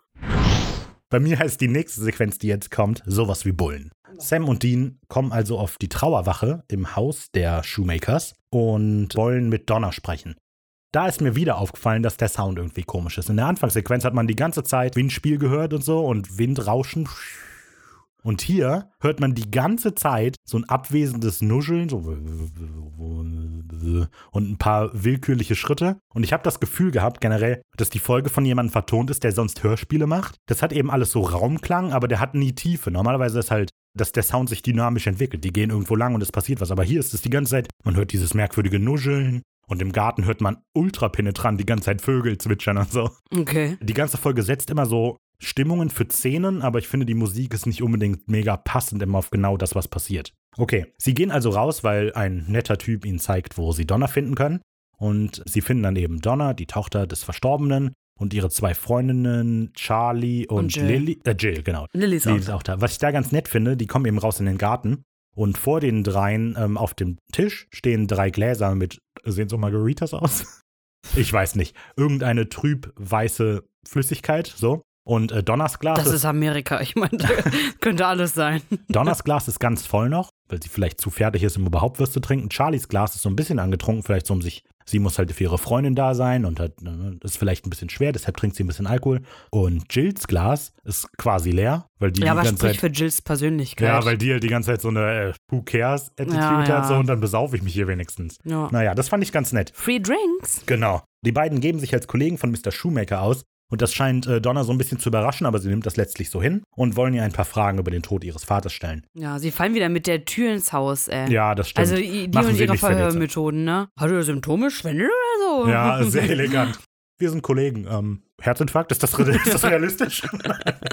Bei mir heißt die nächste Sequenz, die jetzt kommt, sowas wie Bullen. Sam und Dean kommen also auf die Trauerwache im Haus der Shoemakers und wollen mit Donna sprechen. Da ist mir wieder aufgefallen, dass der Sound irgendwie komisch ist. In der Anfangssequenz hat man die ganze Zeit Windspiel gehört und so und Windrauschen. Und hier hört man die ganze Zeit so ein abwesendes Nuscheln so und ein paar willkürliche Schritte. Und ich habe das Gefühl gehabt, generell, dass die Folge von jemandem vertont ist, der sonst Hörspiele macht. Das hat eben alles so Raumklang, aber der hat nie Tiefe. Normalerweise ist halt, dass der Sound sich dynamisch entwickelt. Die gehen irgendwo lang und es passiert was. Aber hier ist es die ganze Zeit, man hört dieses merkwürdige Nuscheln. Und im Garten hört man ultra penetrant die ganze Zeit Vögel zwitschern und so. Okay. Die ganze Folge setzt immer so Stimmungen für Szenen, aber ich finde, die Musik ist nicht unbedingt mega passend immer auf genau das, was passiert. Okay, sie gehen also raus, weil ein netter Typ ihnen zeigt, wo sie Donna finden können. Und sie finden dann eben Donna, die Tochter des Verstorbenen, und ihre zwei Freundinnen, Charlie und, Und Jill. Lily. Äh, Jill, genau. Ist Lily auch ist auch da. Was ich da ganz nett finde, die kommen eben raus in den Garten und vor den dreien ähm, auf dem Tisch stehen drei Gläser mit, sehen so Margaritas aus? Ich weiß nicht. Irgendeine trüb weiße Flüssigkeit, so. Und äh, Donners Glas Das ist, ist Amerika. Ich meine, könnte alles sein. Donners Glas ist ganz voll noch, weil sie vielleicht zu fertig ist, um überhaupt was zu trinken. Charlies Glas ist so ein bisschen angetrunken, vielleicht so um sich. Sie muss halt für ihre Freundin da sein und hat, äh, ist vielleicht ein bisschen schwer, deshalb trinkt sie ein bisschen Alkohol. Und Jills Glas ist quasi leer, weil die Ja, die aber ganze sprich Zeit. für Jills Persönlichkeit. Ja, weil die halt die ganze Zeit so eine äh, Who cares Attitude Ja, ja. hat so und dann besaufe ich mich hier wenigstens. Ja. Naja, das fand ich ganz nett. Free Drinks. Genau. Die beiden geben sich als Kollegen von Mr. Shoemaker aus und das scheint äh, Donna so ein bisschen zu überraschen, aber sie nimmt das letztlich so hin und wollen ihr ein paar Fragen über den Tod ihres Vaters stellen. Ja, sie fallen wieder mit der Tür ins Haus, ey. Ja, das stimmt. Also die Machen und ihre. Verhörmethoden, ne? Hat er Symptome, Schwindel oder so? Ja, sehr elegant. Wir sind Kollegen. Ähm, Herzinfarkt, ist das, ist das realistisch?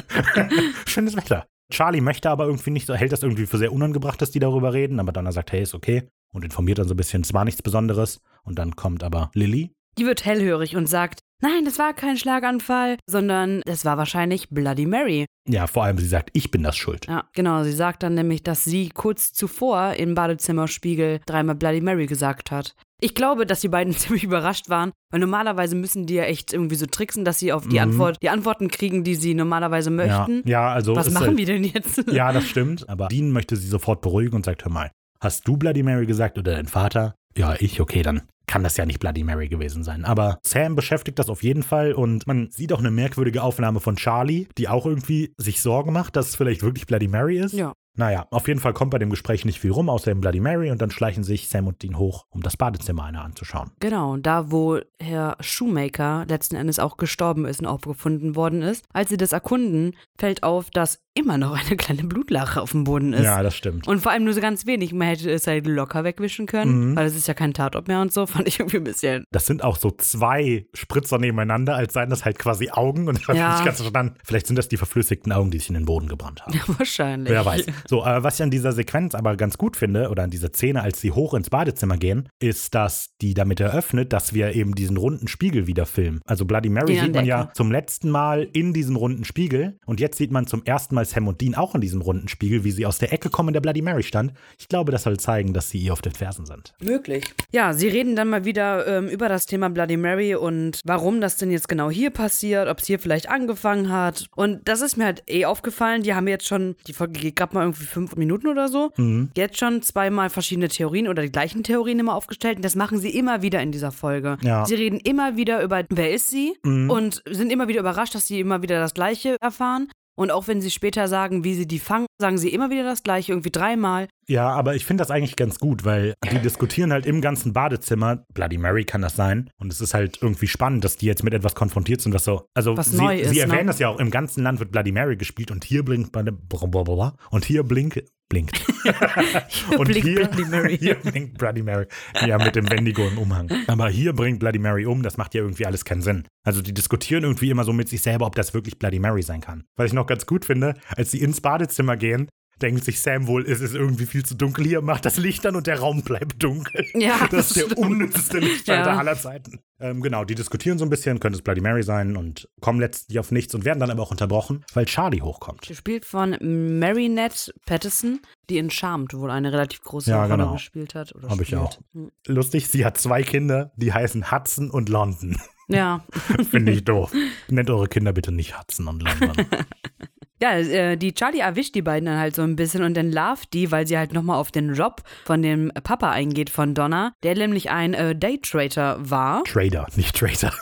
Schönes Wetter. Charlie möchte aber irgendwie nicht hält das irgendwie für sehr unangebracht, dass die darüber reden, aber Donna sagt, hey, ist okay und informiert dann so ein bisschen, es war nichts Besonderes. Und dann kommt aber Lilly. Die wird hellhörig und sagt, nein, das war kein Schlaganfall, sondern das war wahrscheinlich Bloody Mary. Ja, vor allem, sie sagt, ich bin das schuld. Ja, genau. Sie sagt dann nämlich, dass sie kurz zuvor im Badezimmerspiegel dreimal Bloody Mary gesagt hat. Ich glaube, dass die beiden ziemlich überrascht waren, weil normalerweise müssen die ja echt irgendwie so tricksen, dass sie auf die Mhm. Antwort, die Antworten kriegen, die sie normalerweise Ja, möchten. ja, also. Was machen halt, wir denn jetzt? Ja, das stimmt. Aber Dean möchte sie sofort beruhigen und sagt, hör mal, hast du Bloody Mary gesagt oder dein Vater? Ja, ich, okay, dann kann das ja nicht Bloody Mary gewesen sein. Aber Sam beschäftigt das auf jeden Fall und man sieht auch eine merkwürdige Aufnahme von Charlie, die auch irgendwie sich Sorgen macht, dass es vielleicht wirklich Bloody Mary ist. Ja. Naja, auf jeden Fall kommt bei dem Gespräch nicht viel rum, außer eben Bloody Mary und dann schleichen sich Sam und Dean hoch, um das Badezimmer einer anzuschauen. Genau, da wo Herr Shoemaker letzten Endes auch gestorben ist und aufgefunden worden ist. Als sie das erkunden, fällt auf, dass immer noch eine kleine Blutlache auf dem Boden ist. Ja, das stimmt. Und vor allem nur so ganz wenig. Man hätte es halt locker wegwischen können, Mhm. weil es ist ja kein Tatort mehr und so. Fand ich irgendwie ein bisschen. Das sind auch so zwei Spritzer nebeneinander, als seien das halt quasi Augen. Und ich habe Ja. nicht ganz verstanden. Vielleicht sind das die verflüssigten Augen, die sich in den Boden gebrannt haben. Wahrscheinlich. Wer weiß. So, äh, was ich an dieser Sequenz aber ganz gut finde, oder an dieser Szene, als sie hoch ins Badezimmer gehen, ist, dass die damit eröffnet, dass wir eben diesen runden Spiegel wieder filmen. Also Bloody Mary an sieht man ja zum letzten Mal in diesem runden Spiegel. Und jetzt sieht man zum ersten Mal Sam und Dean auch in diesem runden Spiegel, wie sie aus der Ecke kommen, in der Bloody Mary stand. Ich glaube, das soll zeigen, dass sie ihr auf den Fersen sind. Möglich. Ja, sie reden dann mal wieder ähm, über das Thema Bloody Mary und warum das denn jetzt genau hier passiert, ob es hier vielleicht angefangen hat. Und das ist mir halt eh aufgefallen. Die haben jetzt schon, die Folge geht gerade mal irgendwie fünf Minuten oder so, Mhm. jetzt schon zweimal verschiedene Theorien oder die gleichen Theorien immer aufgestellt. Und das machen sie immer wieder in dieser Folge. Ja. Mhm. Sie reden immer wieder über, wer ist sie? Und sind immer wieder überrascht, dass sie immer wieder das Gleiche erfahren. Und auch wenn sie später sagen, wie sie die fangen, sagen sie immer wieder das Gleiche, irgendwie dreimal. Ja, aber ich finde das eigentlich ganz gut, weil die diskutieren halt im ganzen Badezimmer, Bloody Mary kann das sein. Und es ist halt irgendwie spannend, dass die jetzt mit etwas konfrontiert sind, was so. Also Was sie, neu sie ist, ne? erwähnen das ja auch, im ganzen Land wird Bloody Mary gespielt und hier blinkt und hier blink, blinkt. und blinkt hier, Bloody Mary. hier blinkt Bloody Mary. Ja, mit dem Wendigo im Umhang. Aber hier bringt Bloody Mary um, das macht ja irgendwie alles keinen Sinn. Also die diskutieren irgendwie immer so mit sich selber, ob das wirklich Bloody Mary sein kann. Was ich noch ganz gut finde, als sie ins Badezimmer gehen, denkt sich Sam wohl, es ist irgendwie viel zu dunkel hier, macht das Licht an und der Raum bleibt dunkel. Ja, das ist der unnützeste Lichtschalter Ja. aller Zeiten. Ähm, genau, die diskutieren so ein bisschen, könnte es Bloody Mary sein und kommen letztlich auf nichts und werden dann aber auch unterbrochen, weil Charlie hochkommt. Gespielt von Marinette Patterson, die in Charmed wohl eine relativ große Ja, Rolle genau. gespielt hat. Oder Hab ich auch. Hm. Lustig, sie hat zwei Kinder, die heißen Hudson und London. Ja. Finde ich doof. Nennt eure Kinder bitte nicht Hudson und London. Ja, äh, die Charlie erwischt die beiden dann halt so ein bisschen und dann larvt die, weil sie halt nochmal auf den Job von dem Papa eingeht von Donna, der nämlich ein äh, Daytrader war. Trader, nicht Traitor.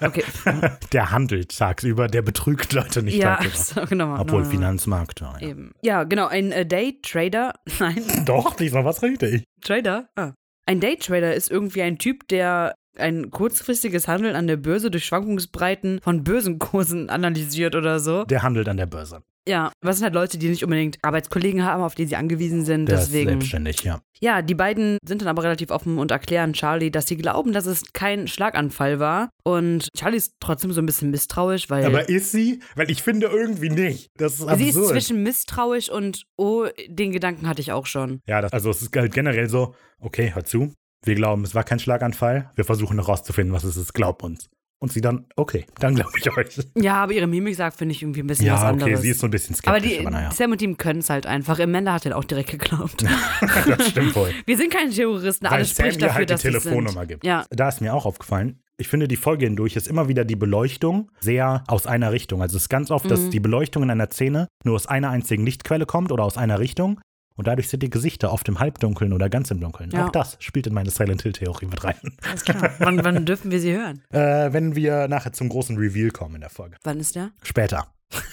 Okay. Der handelt tagsüber, der betrügt Leute nicht ja, tagsüber. so, genau. Obwohl genau. Finanzmarkt. Ja, ja. Eben. Ja, genau, ein äh, Daytrader. Nein, Doch, diesmal was richtig. Trader? Ah. Ein Daytrader ist irgendwie ein Typ, der ein kurzfristiges Handeln an der Börse durch Schwankungsbreiten von Börsenkursen analysiert oder so. Der handelt an der Börse. Ja, was sind halt Leute, die nicht unbedingt Arbeitskollegen haben, auf die sie angewiesen sind. Der deswegen. ist selbstständig, ja. Ja, die beiden sind dann aber relativ offen und erklären Charlie, dass sie glauben, dass es kein Schlaganfall war. Und Charlie ist trotzdem so ein bisschen misstrauisch, weil Aber ist sie? Weil ich finde irgendwie nicht. Das ist absurd. sie ist zwischen misstrauisch und oh, den Gedanken hatte ich auch schon. ja, das, also es ist halt generell so, okay, hör zu. Wir glauben, es war kein Schlaganfall. Wir versuchen herauszufinden, was es ist. Glaub uns. Und sie dann, okay, dann glaube ich euch. Ja, aber ihre Mimik sagt, finde ich, irgendwie ein bisschen was Ja, anderes. okay, sie ist so ein bisschen aber skeptisch, die, aber, naja. Sam und Team können es halt einfach. Amanda hat halt auch direkt geglaubt. das stimmt wohl. Wir sind keine Terroristen, Weil alles Sam spricht dafür, halt die dass sie Telefonnummer sind. gibt. Ja, Da ist mir auch aufgefallen, ich finde, die Folge hindurch ist immer wieder die Beleuchtung sehr aus einer Richtung. Also es ist ganz oft, Mhm. dass die Beleuchtung in einer Szene nur aus einer einzigen Lichtquelle kommt oder aus einer Richtung. Und dadurch sind die Gesichter oft im Halbdunkeln oder ganz im Dunkeln. Ja. Auch das spielt in meine Silent Hill-Theorie mit rein. alles klar. wann, wann dürfen wir sie hören? Äh, wenn wir nachher zum großen Reveal kommen in der Folge. Wann ist der? Später.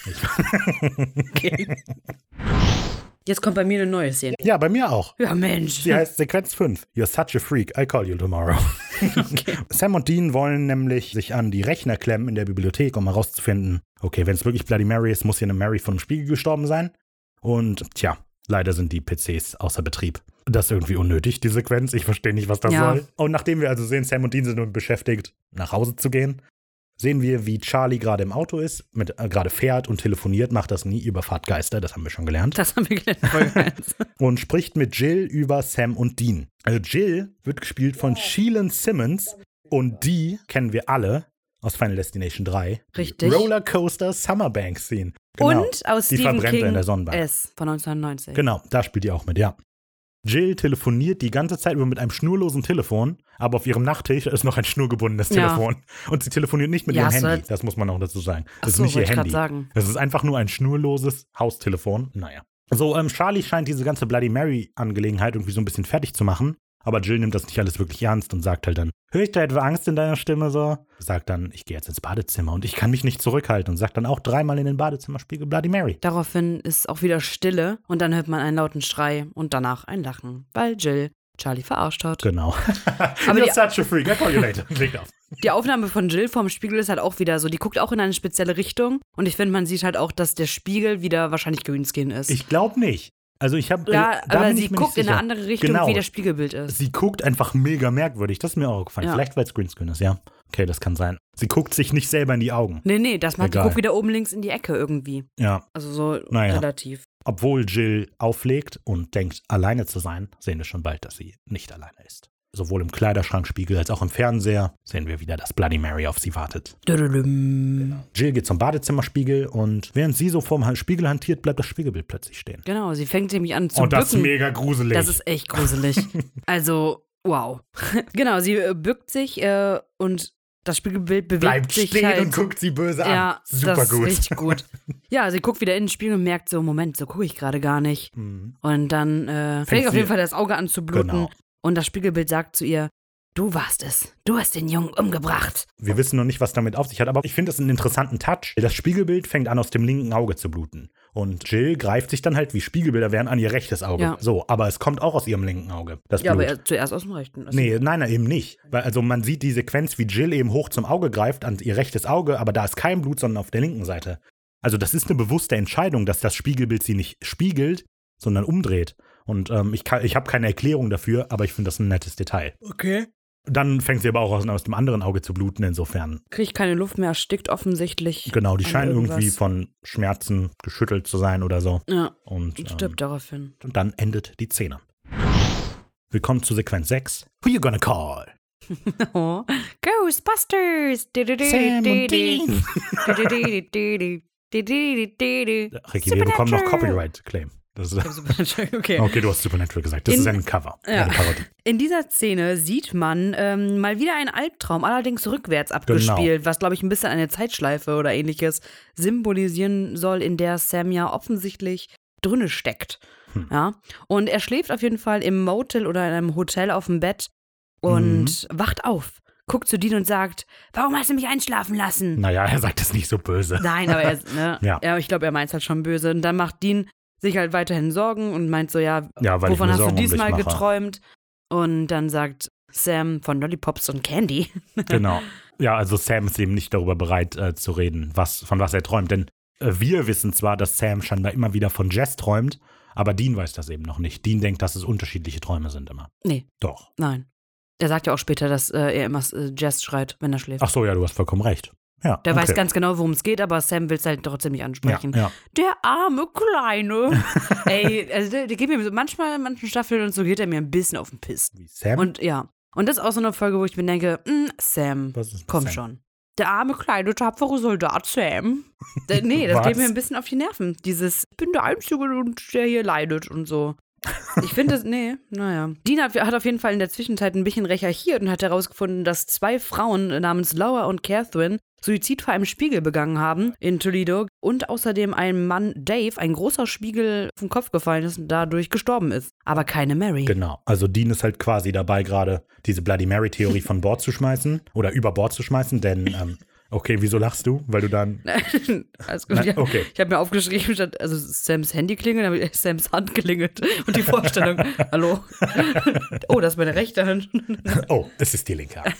Jetzt kommt bei mir eine neue Szene. Ja, bei mir auch. Ja, Mensch. Sie heißt Sequenz 5. You're such a freak. I'll call you tomorrow. Sam und Dean wollen nämlich sich an die Rechner klemmen in der Bibliothek, um herauszufinden, okay, wenn es wirklich Bloody Mary ist, muss hier eine Mary von einem Spiegel gestorben sein. Und tja, leider sind die PCs außer Betrieb. Das ist irgendwie unnötig, die Sequenz. Ich verstehe nicht, was das Ja. soll. Und nachdem wir also sehen, Sam und Dean sind nun beschäftigt, nach Hause zu gehen, sehen wir, wie Charlie gerade im Auto ist, mit, äh, gerade fährt und telefoniert, macht das nie über Fahrtgeister, das haben wir schon gelernt Das haben wir gelernt in Folge 1. und spricht mit Jill über Sam und Dean. Also Jill wird gespielt von Sheelan Simmons und die kennen wir alle aus Final Destination 3. Die Richtig. Rollercoaster Summerbank Scene. Genau. Und aus Die Stephen verbrennt er King in der Sonnenbank. S von 1990. Genau, da spielt die auch mit, ja. Jill telefoniert die ganze Zeit über mit einem schnurlosen Telefon, aber auf ihrem Nachttisch ist noch ein schnurgebundenes Ja. Telefon. Und sie telefoniert nicht mit Ja, ihrem Handy. Das muss man auch dazu sagen. Das so, ist nicht ihr Handy. sagen. Das ist einfach nur ein schnurloses Haustelefon. Naja. So, ähm, Charlie scheint diese ganze Bloody Mary-Angelegenheit irgendwie so ein bisschen fertig zu machen. Aber Jill nimmt das nicht alles wirklich ernst und sagt halt dann, höre ich da etwa Angst in deiner Stimme so? Sagt dann, ich gehe jetzt ins Badezimmer und ich kann mich nicht zurückhalten und sagt dann auch dreimal in den Badezimmerspiegel Bloody Mary. Daraufhin ist auch wieder Stille und dann hört man einen lauten Schrei und danach ein Lachen, weil Jill Charlie verarscht hat. Genau. Aber You're die- such a freak. I call you later. Klickt auf. Die Aufnahme von Jill vorm Spiegel ist halt auch wieder so, die guckt auch in eine spezielle Richtung und ich finde, man sieht halt auch, dass der Spiegel wieder wahrscheinlich Greenskin ist. Ich glaube nicht. Also ich habe. ja, da aber sie guckt in eine andere Richtung, Genau. wie das Spiegelbild ist. Sie guckt einfach mega merkwürdig. Das ist mir auch gefallen. Ja. Vielleicht, weil es Greenscreen ist, ja. Okay, das kann sein. Sie guckt sich nicht selber in die Augen. Nee, nee, das macht die Egal. guckt wieder oben links in die Ecke irgendwie. Ja. Also so Naja. relativ. Obwohl Jill auflegt und denkt, alleine zu sein, sehen wir schon bald, dass sie nicht alleine ist. Sowohl im Kleiderschrankspiegel als auch im Fernseher sehen wir wieder, dass Bloody Mary auf sie wartet. Dududum. Jill geht zum Badezimmerspiegel und während sie so vorm Spiegel hantiert, bleibt das Spiegelbild plötzlich stehen. Genau, sie fängt nämlich an zu und das ist bücken. mega gruselig. Das ist echt gruselig. also, wow. genau, sie äh, bückt sich äh, und das Spiegelbild bewegt bleibt sich stehen halt. und guckt sie böse an. ja, Super das gut. ist richtig gut. Ja, sie guckt wieder in den Spiegel und merkt so, Moment, so gucke ich gerade gar nicht. Mhm. Und dann äh, Fängt fängt auf jeden Fall das Auge an zu bluten. Genau. Und das Spiegelbild sagt zu ihr, du warst es. Du hast den Jungen umgebracht. Wir wissen noch nicht, was damit auf sich hat, aber ich finde das einen interessanten Touch. Das Spiegelbild fängt an, aus dem linken Auge zu bluten. Und Jill greift sich dann halt, wie Spiegelbilder wären, an ihr rechtes Auge. Ja. So, aber es kommt auch aus ihrem linken Auge. Das Ja, Blut. aber er, zuerst aus dem rechten. Also, Nee, nein, nein, eben nicht. Weil also man sieht die Sequenz, wie Jill eben hoch zum Auge greift, an ihr rechtes Auge, aber da ist kein Blut, sondern auf der linken Seite. Also das ist eine bewusste Entscheidung, dass das Spiegelbild sie nicht spiegelt, sondern umdreht. Und ähm, ich, kann- ich habe keine Erklärung dafür, aber ich finde das ein nettes Detail. Okay. Dann fängt sie aber auch aus, aus dem anderen Auge zu bluten, insofern. Kriegt keine Luft mehr, erstickt offensichtlich. Genau, die scheinen irgendwie von Schmerzen geschüttelt zu sein oder so. Ja, Und, und ähm, stirbt daraufhin. und dann endet die Szene. Willkommen zu Sequenz 6. Who you gonna call? Oh. Ghostbusters! Sam und Dean. Ricky, wir bekommen noch Copyright-Claim. Das ist- Okay. Okay, du hast Supernatural gesagt. Das In- ist ein Cover. Ja. Eine Parodie. In dieser Szene sieht man ähm, mal wieder einen Albtraum, allerdings rückwärts abgespielt, was, glaube ich, ein bisschen eine Zeitschleife oder ähnliches symbolisieren soll, in der Sam ja offensichtlich drinne steckt. Hm. Ja. Und er schläft auf jeden Fall im Motel oder in einem Hotel auf dem Bett und wacht auf, guckt zu Dean und sagt, warum hast du mich einschlafen lassen? Naja, er sagt das nicht so böse. Nein, aber er, ne, Ja. ja. ich glaube, er meint es halt schon böse. Und dann macht Dean sich halt weiterhin Sorgen und meint so, ja, Ja, weil wovon hast Sorgen du um diesmal mache. geträumt? Und dann sagt Sam von Lollipops und Candy. Genau. Ja, also Sam ist eben nicht darüber bereit äh, zu reden, was, von was er träumt. Denn äh, wir wissen zwar, dass Sam scheinbar immer wieder von Jess träumt, aber Dean weiß das eben noch nicht. Dean denkt, dass es unterschiedliche Träume sind immer. Nee, Doch. nein. Er sagt ja auch später, dass äh, er immer äh, Jazz schreit, wenn er schläft. Ach so, ja, du hast vollkommen recht. Ja. Der okay. weiß ganz genau, worum es geht, aber Sam will es halt trotzdem nicht ja, ansprechen. ja. Der arme Kleine. Ey, also der, der geht mir so, manchmal in manchen Staffeln und so geht er mir ein bisschen auf den Piss. Wie Sam? Und ja. Und das ist auch so eine Folge, wo ich mir denke, mm, Sam, komm Sam? schon. Der arme kleine tapfere Soldat Sam. Der, nee, das geht mir ein bisschen auf die Nerven. Dieses, ich bin der Einzige, und der hier leidet und so. Ich finde das, nee, naja. Dean hat, hat auf jeden Fall in der Zwischenzeit ein bisschen recherchiert und hat herausgefunden, dass zwei Frauen namens Laura und Catherine Suizid vor einem Spiegel begangen haben in Toledo und außerdem ein Mann Dave, ein großer Spiegel vom Kopf gefallen ist und dadurch gestorben ist. Aber keine Mary. Genau. Also Dean ist halt quasi dabei, gerade diese Bloody Mary-Theorie von Bord zu schmeißen oder über Bord zu schmeißen, denn, ähm, okay, wieso lachst du? Weil du dann. Alles gut. Ja. okay. Ich habe mir aufgeschrieben, statt, also Sams Handy klingelt, habe ich Sams Hand klingelt. Und die Vorstellung, hallo. oh, das ist meine rechte Hand. Oh, es ist die linke. Hand.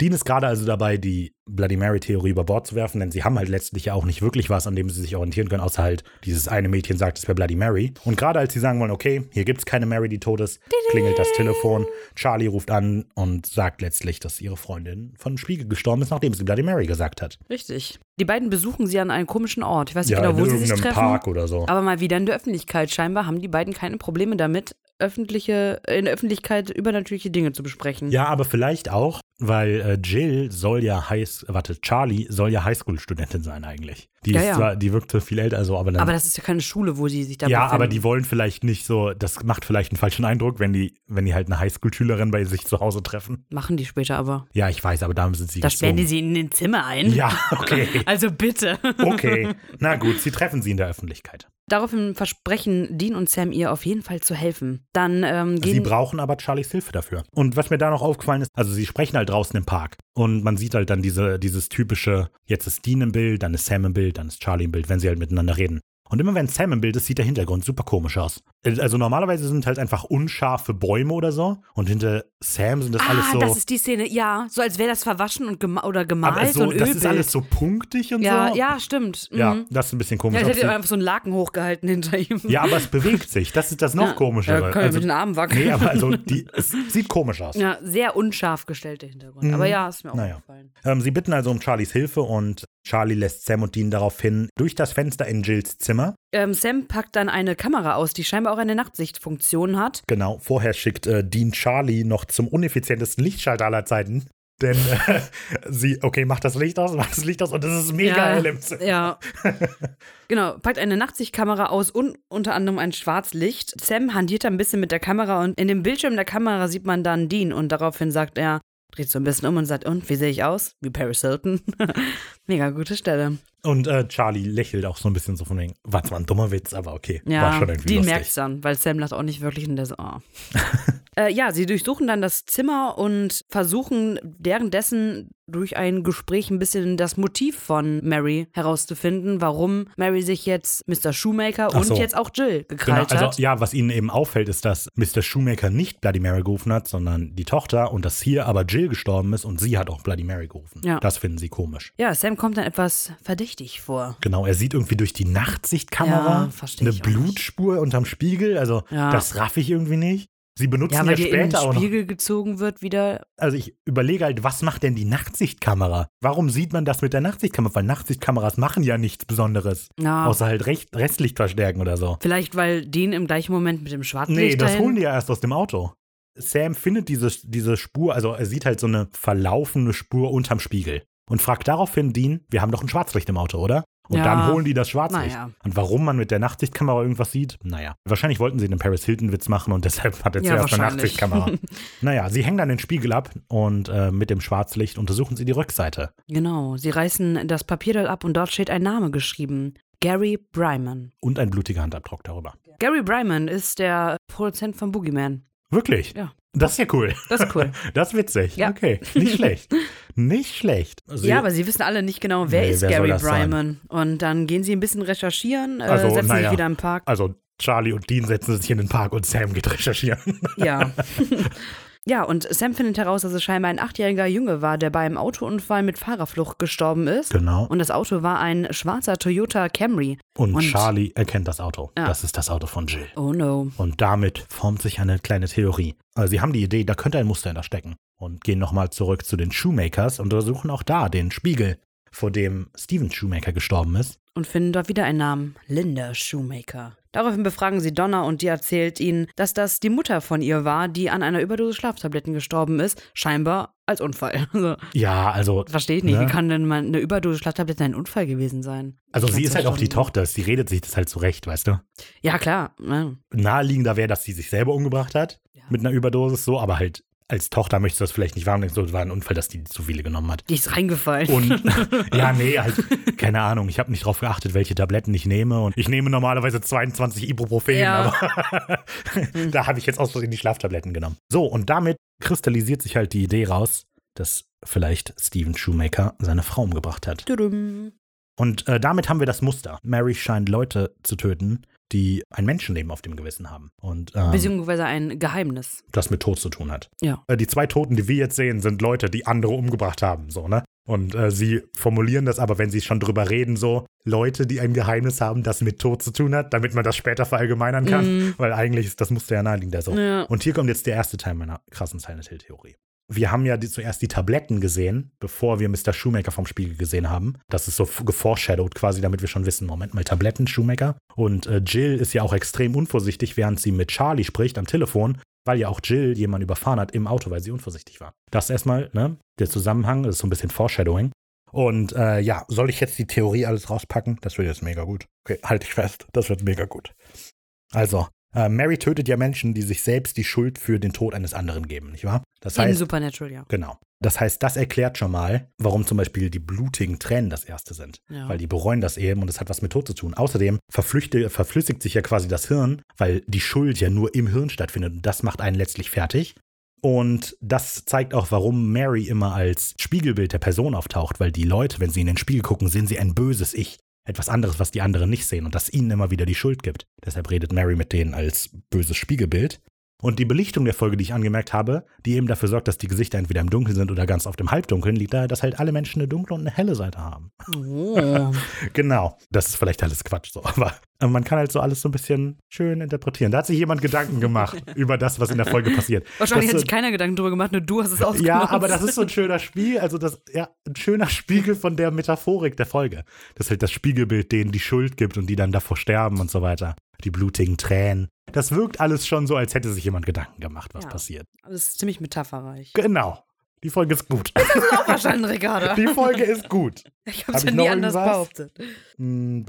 Dean ist gerade also dabei, die Bloody Mary-Theorie über Bord zu werfen, denn sie haben halt letztlich ja auch nicht wirklich was, an dem sie sich orientieren können, außer halt dieses eine Mädchen sagt, es wäre Bloody Mary. Und gerade als sie sagen wollen, okay, hier gibt es keine Mary, die tot ist, klingelt das Telefon. Charlie ruft an und sagt letztlich, dass ihre Freundin von Spiegel gestorben ist, nachdem sie Bloody Mary gesagt hat. Richtig. Die beiden besuchen sie an einem komischen Ort. Ich weiß nicht Ja, genau, wo sie sich treffen. Park oder so. Aber mal wieder in der Öffentlichkeit. Scheinbar haben die beiden keine Probleme damit, öffentliche, in der Öffentlichkeit übernatürliche Dinge zu besprechen. Ja, aber vielleicht auch, weil äh, Jill soll ja High, warte, Charlie soll ja Highschool-Studentin sein eigentlich. Die Ja, ist ja. zwar, die wirkt so viel älter, so, aber dann. Aber das ist ja keine Schule, wo sie sich da ja, befinden. aber die wollen vielleicht nicht so, das macht vielleicht einen falschen Eindruck, wenn die, wenn die halt eine Highschool-Schülerin bei sich zu Hause treffen. Machen die später aber. Ja, ich weiß, aber da sind sie Da sperren die sie in den Zimmer ein. Ja, okay. Also bitte. Okay. Na gut, sie treffen sie in der Öffentlichkeit. Daraufhin versprechen Dean und Sam ihr auf jeden Fall zu helfen. Dann ähm, Sie gehen. brauchen aber Charlies Hilfe dafür. Und was mir da noch aufgefallen ist, also sie sprechen halt draußen im Park und man sieht halt dann diese, dieses typische, jetzt ist Dean im Bild, dann ist Sam im Bild, dann ist Charlie im Bild, wenn sie halt miteinander reden. Und immer wenn Sam im Bild ist, sieht der Hintergrund super komisch aus. Also normalerweise sind halt einfach unscharfe Bäume oder so und hinter Sam sind das ah, alles so. das ist die Szene. Ja, so als wäre das verwaschen und gema oder gemalt. aber so, ein das Ölbild. ist alles so punktig und ja, so. ja, stimmt. Mhm. Ja, das ist ein bisschen komisch. Ja, ich hätte einfach so einen Laken hochgehalten hinter ihm. ja, aber es bewegt sich. Das ist das noch Ja. komischere. Ja, kann also, mit den Armen wackeln. nee, aber also die, es sieht komisch aus. Ja, sehr unscharf gestellter Hintergrund. Aber ja, ist mir auch Mhm. Naja. gefallen. Ähm, sie bitten also um Charlies Hilfe und Charlie lässt Sam und Dean daraufhin durch das Fenster in Jills Zimmer. Ähm, Sam packt dann eine Kamera aus, die scheinbar auch eine Nachtsichtfunktion hat. Genau, vorher schickt äh, Dean Charlie noch zum uneffizientesten Lichtschalter aller Zeiten. Denn äh, sie, okay, macht das Licht aus, macht das Licht aus und es ist mega ja, hell im Zimmer. Ja. genau, packt eine Nachtsichtkamera aus und unter anderem ein Schwarzlicht. Sam hantiert ein bisschen mit der Kamera und in dem Bildschirm der Kamera sieht man dann Dean und daraufhin sagt er, dreht so ein bisschen um und sagt, und, wie sehe ich aus? Wie Paris Hilton. Mega gute Stelle. Und äh, Charlie lächelt auch so ein bisschen so von wegen, war zwar ein dummer Witz, aber okay, war Ja, schon irgendwie Dean lustig. merkt's dann, weil Sam lacht auch nicht wirklich in der so, oh. äh, ja, sie durchsuchen dann das Zimmer und versuchen währenddessen durch ein Gespräch ein bisschen das Motiv von Mary herauszufinden, warum Mary sich jetzt Mr. Shoemaker Ach und so. jetzt auch Jill Genau, gekrallt also hat. ja, was ihnen eben auffällt, ist, dass Mr. Shoemaker nicht Bloody Mary gerufen hat, sondern die Tochter und dass hier aber Jill gestorben ist und sie hat auch Bloody Mary gerufen. Ja. Das finden sie komisch. Ja, Sam kommt dann etwas verdächtig vor. Genau, er sieht irgendwie durch die Nachtsichtkamera Ja, eine nicht. Blutspur unterm Spiegel. Also, Ja. das raff ich irgendwie nicht. Sie benutzen Ja, ja, weil die in den später auch noch. Spiegel gezogen wird wieder. Also, ich überlege halt, was macht denn die Nachtsichtkamera? Warum sieht man das mit der Nachtsichtkamera? Weil Nachtsichtkameras machen ja nichts Besonderes. Ja. Außer halt Recht, Restlicht verstärken oder so. Vielleicht, weil Dean im gleichen Moment mit dem Schwarzlicht Nee, das dahin- holen die ja erst aus dem Auto. Sam findet diese, diese Spur, also er sieht halt so eine verlaufene Spur unterm Spiegel und fragt daraufhin Dean, wir haben doch ein Schwarzlicht im Auto, oder? Und Ja. dann holen die das Schwarzlicht. Naja. Und warum man mit der Nachtsichtkamera irgendwas sieht? Naja. Wahrscheinlich wollten sie den Paris Hilton-Witz machen und deshalb hat er Ja, zuerst eine. Nachtsichtkamera. naja, sie hängen dann den Spiegel ab und äh, mit dem Schwarzlicht untersuchen sie die Rückseite. Genau, sie reißen das Papier dort ab und dort steht ein Name geschrieben. Gary Bryman. Und ein blutiger Handabdruck darüber. Gary Bryman ist der Produzent von Boogeyman. Wirklich? Ja. Das ist ja cool. Das ist cool. Das ist witzig. Ja. Okay, nicht schlecht. Nicht schlecht. Sie- ja, aber sie wissen alle nicht genau, wer Nee, ist wer Gary das sein? Bryman. Und dann gehen sie ein bisschen recherchieren, äh, Also, setzen naja. sich wieder im Park. Also Charlie und Dean setzen sich in den Park und Sam geht recherchieren. Ja. ja, und Sam findet heraus, dass es scheinbar ein achtjähriger Junge war, der bei einem Autounfall mit Fahrerflucht gestorben ist. Genau. Und das Auto war ein schwarzer Toyota Camry. Und, Und- Charlie erkennt das Auto. Ja. Das ist das Auto von Jill. Oh no. Und damit formt sich eine kleine Theorie. Also sie haben die Idee, da könnte ein Muster hinter stecken. Und gehen nochmal zurück zu den Shoemakers und untersuchen auch da den Spiegel. Vor dem Steven Shoemaker gestorben ist. Und finden dort wieder einen Namen, Linda Shoemaker. Daraufhin befragen sie Donna und die erzählt ihnen, dass das die Mutter von ihr war, die an einer Überdosis Schlaftabletten gestorben ist, scheinbar als Unfall. Also, Ja, also. verstehe ich nicht, Ne? wie kann denn mal eine Überdosis Schlaftabletten ein Unfall gewesen sein? Also sie ist halt auch die. Tochter, sie redet sich das halt zurecht, weißt du? Ja, klar. ne? Naheliegender wäre, dass sie sich selber umgebracht hat Ja. mit einer Überdosis, so, aber halt als Tochter möchtest du das vielleicht nicht wahrnehmen. denkst es war ein Unfall, dass die zu viele genommen hat. Die ist reingefallen. Und ja, nee, halt, keine Ahnung. Ich habe nicht drauf geachtet, welche Tabletten ich nehme. Und ich nehme normalerweise 22 Ibuprofen, Ja. aber da habe ich jetzt aus Versehen die Schlaftabletten genommen. So, und damit kristallisiert sich halt die Idee raus, dass vielleicht Steven Shoemaker seine Frau umgebracht hat. Tudum. Und äh, damit haben wir das Muster. Mary scheint Leute zu töten, die ein Menschenleben auf dem Gewissen haben. Und ähm, Beziehungsweise ein Geheimnis. das mit Tod zu tun hat. Ja. Äh, die zwei Toten, die wir jetzt sehen, sind Leute, die andere umgebracht haben, so, ne? Und äh, sie formulieren das aber, wenn sie schon drüber reden, so Leute, die ein Geheimnis haben, das mit Tod zu tun hat, damit man das später verallgemeinern kann. Mhm. Weil eigentlich ist das Muster ja naheliegend. So. Ja. Und hier kommt jetzt der erste Teil meiner krassen Silent Hill-Theorie. Wir haben ja die, zuerst die Tabletten gesehen, bevor wir Mr. Shoemaker vom Spiegel gesehen haben. Das ist so geforeshadowed quasi, damit wir schon wissen, Moment mal, Tabletten, Shoemaker. Und äh, Jill ist ja auch extrem unvorsichtig, während sie mit Charlie spricht am Telefon, weil ja auch Jill jemanden überfahren hat im Auto, weil sie unvorsichtig war. Das erstmal, ne? Der Zusammenhang, das ist so ein bisschen Foreshadowing. Und äh, ja, soll ich jetzt die Theorie alles rauspacken? Das wird jetzt mega gut. Okay, halte ich fest. Das wird mega gut. Also, äh, Mary tötet ja Menschen, die sich selbst die Schuld für den Tod eines anderen geben, nicht wahr? Das In heißt, Supernatural, ja. genau. Das heißt, das erklärt schon mal, warum zum Beispiel die blutigen Tränen das erste sind. Ja. Weil die bereuen das eben und es hat was mit Tod zu tun. Außerdem verflüssigt sich ja quasi das Hirn, weil die Schuld ja nur im Hirn stattfindet und das macht einen letztlich fertig. Und das zeigt auch, warum Mary immer als Spiegelbild der Person auftaucht, weil die Leute, wenn sie in den Spiegel gucken, sehen sie ein böses Ich. Etwas anderes, was die anderen nicht sehen und das ihnen immer wieder die Schuld gibt. Deshalb redet Mary mit denen als böses Spiegelbild. Und die Belichtung der Folge, die ich angemerkt habe, die eben dafür sorgt, dass die Gesichter entweder im Dunkeln sind oder ganz auf dem Halbdunkeln, liegt daher, dass halt alle Menschen eine dunkle und eine helle Seite haben. Oh. Genau. Das ist vielleicht alles Quatsch so, aber äh, man kann halt so alles so ein bisschen schön interpretieren. Da hat sich jemand Gedanken gemacht über das, was in der Folge passiert. Wahrscheinlich Das hat sich keiner Gedanken drüber gemacht, nur du hast es ausgenutzt. ja, aber das ist so ein schöner Spiel, also das, ja, ein schöner Spiegel von der Metaphorik der Folge. Das ist halt das Spiegelbild, denen die Schuld gibt und die dann davor sterben und so weiter. Die blutigen Tränen. Das wirkt alles schon so, als hätte sich jemand Gedanken gemacht, was Ja. passiert. Das ist ziemlich metapherreich. Genau. Die Folge ist gut. auch verstanden, Ricardo. Die Folge ist gut. Ich Hab hab's ich ja nie anders irgendwas? behauptet. Hm,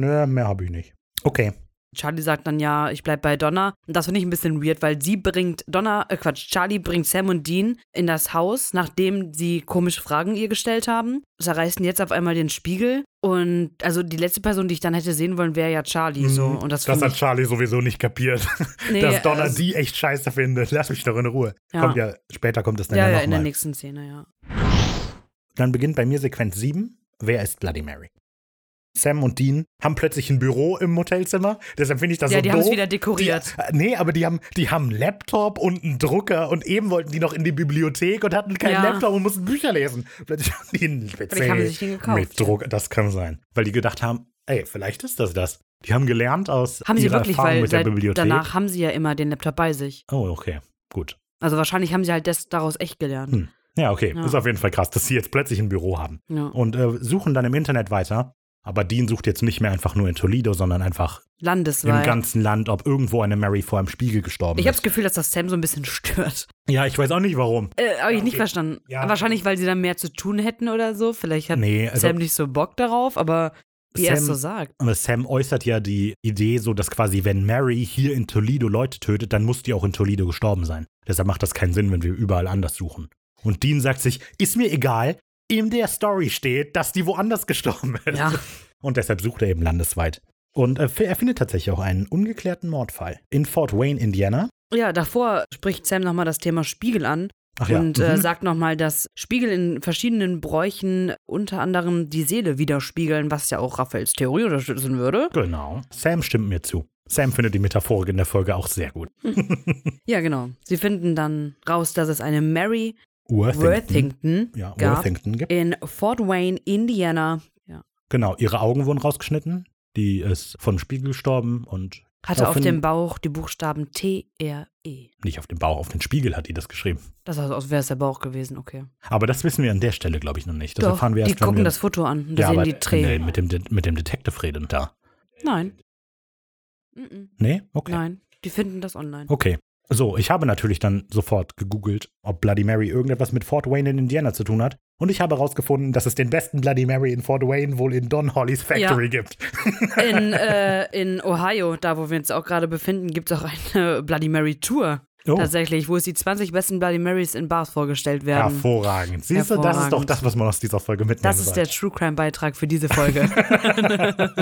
Nö, mehr habe ich nicht. Okay. Charlie sagt dann ja, ich bleib bei Donna. Und das finde ich ein bisschen weird, weil sie bringt Donna, äh Quatsch, Charlie bringt Sam und Dean in das Haus, nachdem sie komische Fragen ihr gestellt haben. Zerreißen jetzt auf einmal den Spiegel. Und also die letzte Person, die ich dann hätte sehen wollen, wäre ja Charlie so. Und das, Mhm. das hat Charlie sowieso nicht kapiert. Nee, dass Donna also- die echt scheiße findet. Lass mich doch in Ruhe. Ja. Kommt ja, später kommt es dann Ja, ja, ja, in der mal. nächsten Szene, ja. Dann beginnt bei mir Sequenz 7. Wer ist Bloody Mary? Sam und Dean haben plötzlich ein Büro im Hotelzimmer. Deshalb finde ich das Ja, so die haben es doof. wieder dekoriert. Die, äh, nee, aber die haben, die haben einen Laptop und einen Drucker und eben wollten die noch in die Bibliothek und hatten keinen Ja. Laptop und mussten Bücher lesen. Plötzlich haben die einen PC haben sie sich den gekauft, mit Druck. Das kann sein. Weil die gedacht haben, ey, vielleicht ist das das. Die haben gelernt aus Haben sie ihrer wirklich, Erfahrung weil mit der Bibliothek. danach haben sie ja immer den Laptop bei sich. oh, okay. Gut. Also wahrscheinlich haben sie halt das daraus echt gelernt. Hm. Ja, okay. Ja. Ist auf jeden Fall krass, dass sie jetzt plötzlich ein Büro haben. Ja. Und äh, suchen dann im Internet weiter. Aber Dean sucht jetzt nicht mehr einfach nur in Toledo, sondern einfach im Landesweit. ganzen Land, ob irgendwo eine Mary vor einem Spiegel gestorben Ich habe ist. das Gefühl, dass das Sam so ein bisschen stört. Ja, ich weiß auch nicht warum. Äh, habe ich nicht okay. verstanden. Ja. Wahrscheinlich, weil sie dann mehr zu tun hätten oder so. Vielleicht hat Nee, also Sam nicht so Bock darauf, aber wie er es Sam- so sagt. aber Sam äußert ja die Idee so, dass quasi, wenn Mary hier in Toledo Leute tötet, dann muss die auch in Toledo gestorben sein. Deshalb macht das keinen Sinn, wenn wir überall anders suchen. Und Dean sagt sich, ist mir egal, in der Story steht, dass die woanders gestorben ist. Ja. Und deshalb sucht er eben landesweit. Und äh, er findet tatsächlich auch einen ungeklärten Mordfall in Fort Wayne, Indiana. Ja, davor spricht Sam nochmal das Thema Spiegel an Ach ja. und äh, mhm. sagt nochmal, dass Spiegel in verschiedenen Bräuchen unter anderem die Seele widerspiegeln, was ja auch Raphaels Theorie unterstützen würde. Genau. Sam stimmt mir zu. Sam findet die Metaphorik in der Folge auch sehr gut. Ja, genau. Sie finden dann raus, dass es eine Mary Worthington. Worthington Ja, gab Worthington gibt. in Fort Wayne, Indiana. Ja. Genau, ihre Augen wurden rausgeschnitten. Die ist von Spiegel gestorben und Hatte auf dem Bauch die Buchstaben T-R-E. Nicht auf dem Bauch, auf den Spiegel hat die das geschrieben. Das also, wäre es der Bauch gewesen, okay. Aber das wissen wir an der Stelle, glaube ich, noch nicht. Das Doch, erfahren wir die erst, wenn gucken wir, das Foto an und ja, sehen die nee, Tränen. mit dem, De- mit dem Detective reden da. Nein. Nee? Okay. Nein, die finden das online. Okay. So, ich habe natürlich dann sofort gegoogelt, ob Bloody Mary irgendetwas mit Fort Wayne in Indiana zu tun hat. Und ich habe herausgefunden, dass es den besten Bloody Mary in Fort Wayne wohl in Don Hollys Factory gibt. In, äh, in Ohio, da wo wir uns auch gerade befinden, gibt es auch eine Bloody Mary Tour. Oh, Tatsächlich, wo es die 20 besten Bloody Marys in Bars vorgestellt werden. hervorragend. Siehst du, das ist doch Hervorragend. das, was man aus dieser Folge mitnehmen Das ist soll. der True Crime Beitrag für diese Folge.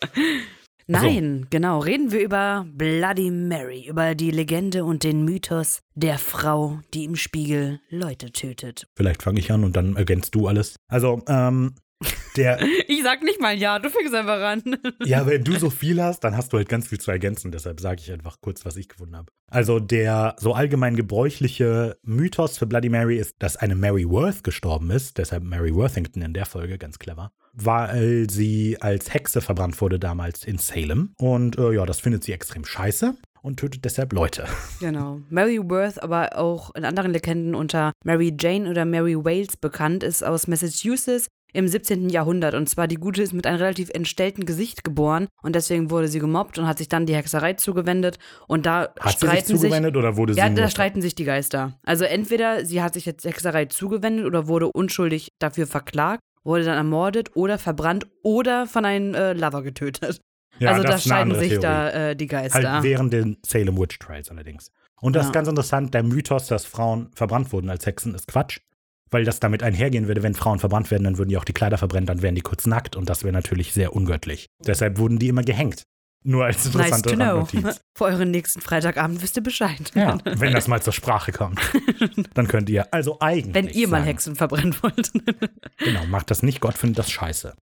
Nein, genau. Reden wir über Bloody Mary, über die Legende und den Mythos der Frau, die im Spiegel Leute tötet. Vielleicht fange ich an und dann ergänzt du alles. Also, ähm, der, Ich sag nicht mal ja, du fängst einfach an. ja, wenn du so viel hast, dann hast du halt ganz viel zu ergänzen. Deshalb sage ich einfach kurz, was ich gefunden habe. Also, der so allgemein gebräuchliche Mythos für Bloody Mary ist, dass eine Mary Worth gestorben ist. Deshalb Mary Worthington in der Folge, ganz clever. Weil sie als Hexe verbrannt wurde damals in Salem. Und äh, ja, das findet sie extrem scheiße und tötet deshalb Leute. Genau. Mary Worth, aber auch in anderen Legenden unter Mary Jane oder Mary Wales bekannt, ist aus Massachusetts im 17. Jahrhundert. Und zwar die Gute ist mit einem relativ entstellten Gesicht geboren und deswegen wurde sie gemobbt und hat sich dann die Hexerei zugewendet. Und da Hat sie sich streiten sich. zugewendet oder wurde sie Ja, da streiten sich die Geister. Also entweder sie hat sich jetzt Hexerei zugewendet oder wurde unschuldig dafür verklagt, wurde dann ermordet oder verbrannt oder von einem äh, Lover getötet. Ja, also da scheiden sich Theorie. da äh, die Geister. Halt während den Salem Witch Trials allerdings. Und das Ja. ist ganz interessant, der Mythos, dass Frauen verbrannt wurden als Hexen, ist Quatsch. Weil das damit einhergehen würde, wenn Frauen verbrannt werden, dann würden die auch die Kleider verbrennen, dann wären die kurz nackt und das wäre natürlich sehr ungöttlich. Deshalb wurden die immer gehängt. Nur als nice interessante to know. Für euren nächsten Freitagabend wisst ihr Bescheid. Ja, wenn das mal zur Sprache kommt. Dann könnt ihr also eigentlich. Wenn ihr mal sagen, Hexen verbrennen wollt. Genau, macht das nicht, Gott findet das scheiße.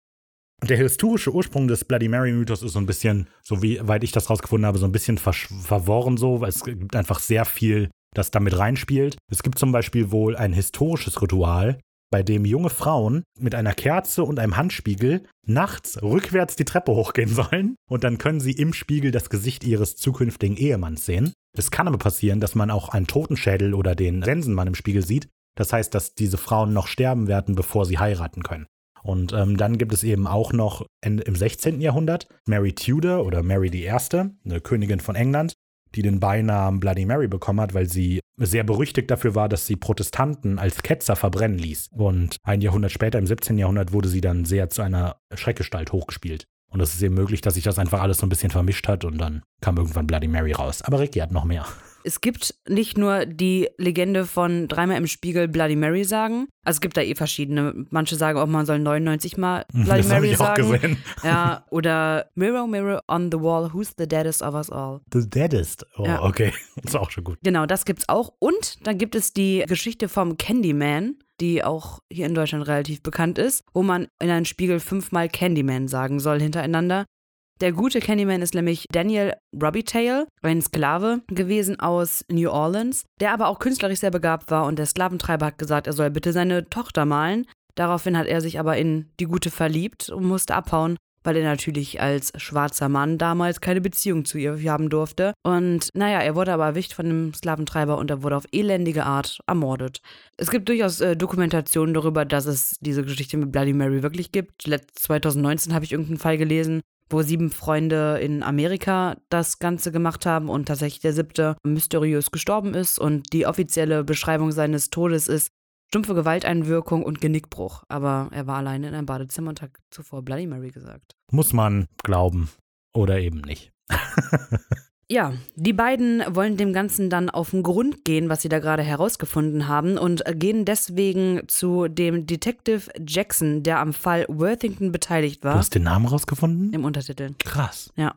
Der historische Ursprung des Bloody Mary Mythos ist so ein bisschen, so wie weit ich das rausgefunden habe, so ein bisschen verworren so, weil es gibt einfach sehr viel, das damit reinspielt. Es gibt zum Beispiel wohl ein historisches Ritual, bei dem junge Frauen mit einer Kerze und einem Handspiegel nachts rückwärts die Treppe hochgehen sollen und dann können sie im Spiegel das Gesicht ihres zukünftigen Ehemanns sehen. Es kann aber passieren, dass man auch einen Totenschädel oder den Sensenmann im Spiegel sieht. Das heißt, dass diese Frauen noch sterben werden, bevor sie heiraten können. Und ähm, dann gibt es eben auch noch im 16. Jahrhundert Mary Tudor oder Mary I., eine Königin von England, die den Beinamen Bloody Mary bekommen hat, weil sie sehr berüchtigt dafür war, dass sie Protestanten als Ketzer verbrennen ließ. Und ein Jahrhundert später, im 17. Jahrhundert, wurde sie dann sehr zu einer Schreckgestalt hochgespielt. Und es ist eben möglich, dass sich das einfach alles so ein bisschen vermischt hat und dann kam irgendwann Bloody Mary raus. Aber Ricky hat noch mehr. Es gibt nicht nur die Legende von dreimal im Spiegel Bloody Mary sagen. Also es gibt da eh verschiedene. Manche sagen auch, man soll 99 Mal Bloody das Mary ich auch sagen. gesehen. Ja, oder Mirror, Mirror on the Wall, who's the deadest of us all? The Deadest. Oh, Ja. okay. ist auch schon gut. Genau, das gibt's auch. Und dann gibt es die Geschichte vom Candyman, die auch hier in Deutschland relativ bekannt ist, wo man in einen Spiegel fünfmal Candyman sagen soll hintereinander. Der gute Candyman ist nämlich Daniel Robitaille, ein Sklave gewesen aus New Orleans, der aber auch künstlerisch sehr begabt war und der Sklaventreiber hat gesagt, er soll bitte seine Tochter malen. Daraufhin hat er sich aber in die Gute verliebt und musste abhauen, weil er natürlich als schwarzer Mann damals keine Beziehung zu ihr haben durfte. Und naja, er wurde aber erwischt von dem Sklaventreiber und er wurde auf elendige Art ermordet. Es gibt durchaus äh, Dokumentationen darüber, dass es diese Geschichte mit Bloody Mary wirklich gibt. Letzt 2019 habe ich irgendeinen Fall gelesen, wo sieben Freunde in Amerika das Ganze gemacht haben und tatsächlich der siebte mysteriös gestorben ist und die offizielle Beschreibung seines Todes ist stumpfe Gewalteinwirkung und Genickbruch. Aber er war alleine in einem Badezimmer und hat zuvor Bloody Mary gesagt. Muss man glauben oder eben nicht. Ja, die beiden wollen dem Ganzen dann auf den Grund gehen, was sie da gerade herausgefunden haben und gehen deswegen zu dem Detective Jackson, der am Fall Worthington beteiligt Du war. hast den Namen rausgefunden? Im Untertitel. Krass. Ja.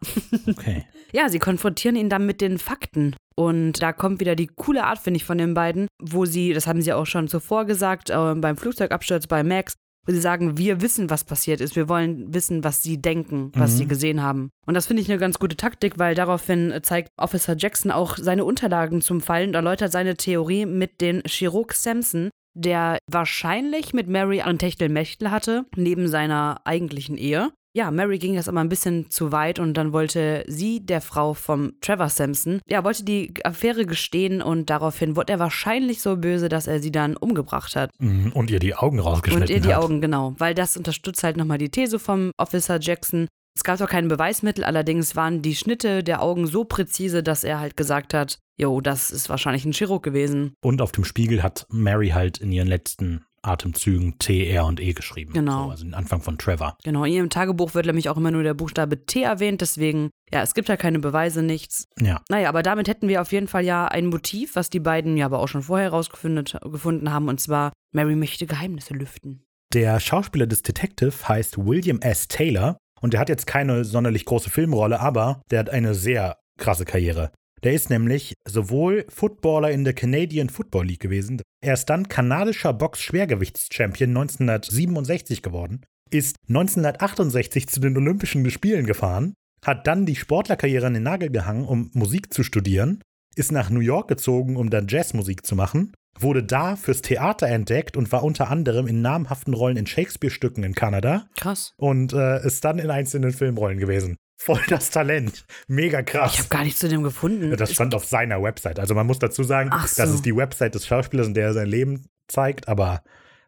Okay. Ja, sie konfrontieren ihn dann mit den Fakten. Und da kommt wieder die coole Art, finde ich, von den beiden, wo sie, das haben sie auch schon zuvor gesagt, äh, beim Flugzeugabsturz bei Max, sie sagen, wir wissen, was passiert ist. Wir wollen wissen, was sie denken, was Mhm. sie gesehen haben. Und das finde ich eine ganz gute Taktik, weil daraufhin zeigt Officer Jackson auch seine Unterlagen zum Fall und erläutert seine Theorie mit den Chirurg Sampson, der wahrscheinlich mit Mary ein Techtelmechtel hatte, neben seiner eigentlichen Ehe. Ja, Mary ging das aber ein bisschen zu weit und dann wollte sie, der Frau vom Trevor Sampson, ja, wollte die Affäre gestehen und daraufhin wurde er wahrscheinlich so böse, dass er sie dann umgebracht hat. Mhm, Und ihr die Augen rausgeschnitten Und ihr die hat. Augen, genau. Weil das unterstützt halt nochmal die These vom Officer Jackson. Es gab zwar keine Beweismittel, allerdings waren die Schnitte der Augen so präzise, dass er halt gesagt hat, jo, das ist wahrscheinlich ein Chirurg gewesen. Und auf dem Spiegel hat Mary halt in ihren letzten Atemzügen T, R und E geschrieben. Genau. So, also den Anfang von Trevor. Genau, in ihrem Tagebuch wird nämlich auch immer nur der Buchstabe T erwähnt, deswegen, ja, es gibt ja keine Beweise, nichts. Ja. Naja, aber damit hätten wir auf jeden Fall ja ein Motiv, was die beiden ja aber auch schon vorher herausgefunden gefunden haben, und zwar, Mary möchte Geheimnisse lüften. Der Schauspieler des Detective heißt William S. Taylor und der hat jetzt keine sonderlich große Filmrolle, aber der hat eine sehr krasse Karriere. Der ist nämlich sowohl Footballer in der Canadian Football League gewesen, er ist dann kanadischer Box-Schwergewichtschampion 1967 geworden, ist 1968 zu den Olympischen Spielen gefahren, hat dann die Sportlerkarriere an den Nagel gehangen, um Musik zu studieren, ist nach New York gezogen, um dann Jazzmusik zu machen, wurde da fürs Theater entdeckt und war unter anderem in namhaften Rollen in Shakespeare-Stücken in Kanada Krass. und äh, ist dann in einzelnen Filmrollen gewesen. Voll das Talent. Mega krass. Ich habe gar nichts zu dem gefunden. das stand auf seiner Website. Also man muss dazu sagen, Ach das so. ist die Website des Schauspielers, in der er sein Leben zeigt, aber